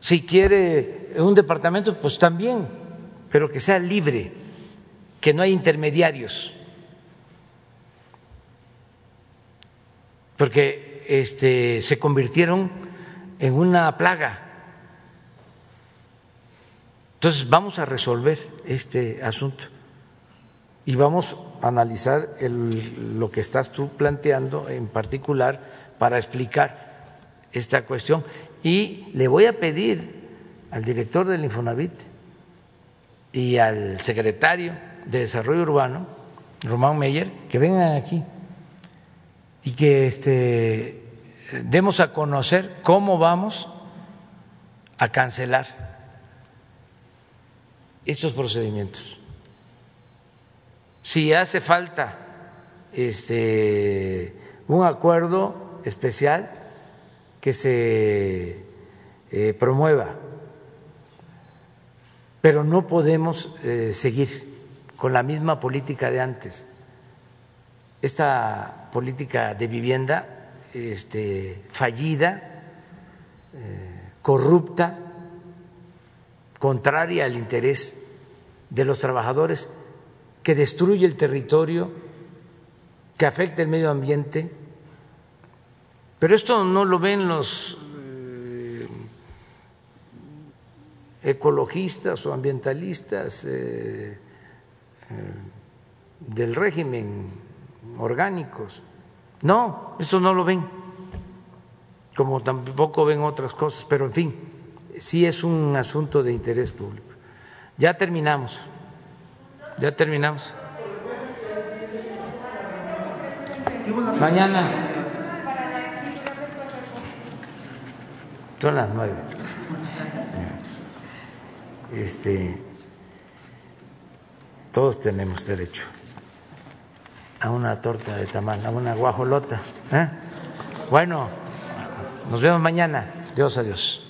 Si quiere un departamento, pues también, pero que sea libre, que no haya intermediarios. Porque este, se convirtieron en una plaga. Entonces vamos a resolver este asunto y vamos a analizar lo que estás tú planteando en particular para explicar esta cuestión. Y le voy a pedir al director del Infonavit y al secretario de Desarrollo Urbano, Román Meyer, que vengan aquí y que este, demos a conocer cómo vamos a cancelar estos procedimientos si hace falta este, un acuerdo especial que se eh, promueva, pero no podemos eh, seguir con la misma política de antes. Esta política de vivienda este, fallida, eh, corrupta, contraria al interés de los trabajadores que destruye el territorio, que afecta el medio ambiente. Pero esto no lo ven los eh, ecologistas o ambientalistas eh, eh, del régimen orgánicos. No, esto no lo ven, como tampoco ven otras cosas, pero en fin, sí es un asunto de interés público. Ya terminamos. Ya terminamos. Mañana. Son las nueve. Este, todos tenemos derecho a una torta de tamal, a una guajolota. ¿eh? Bueno, nos vemos mañana. Dios, adiós.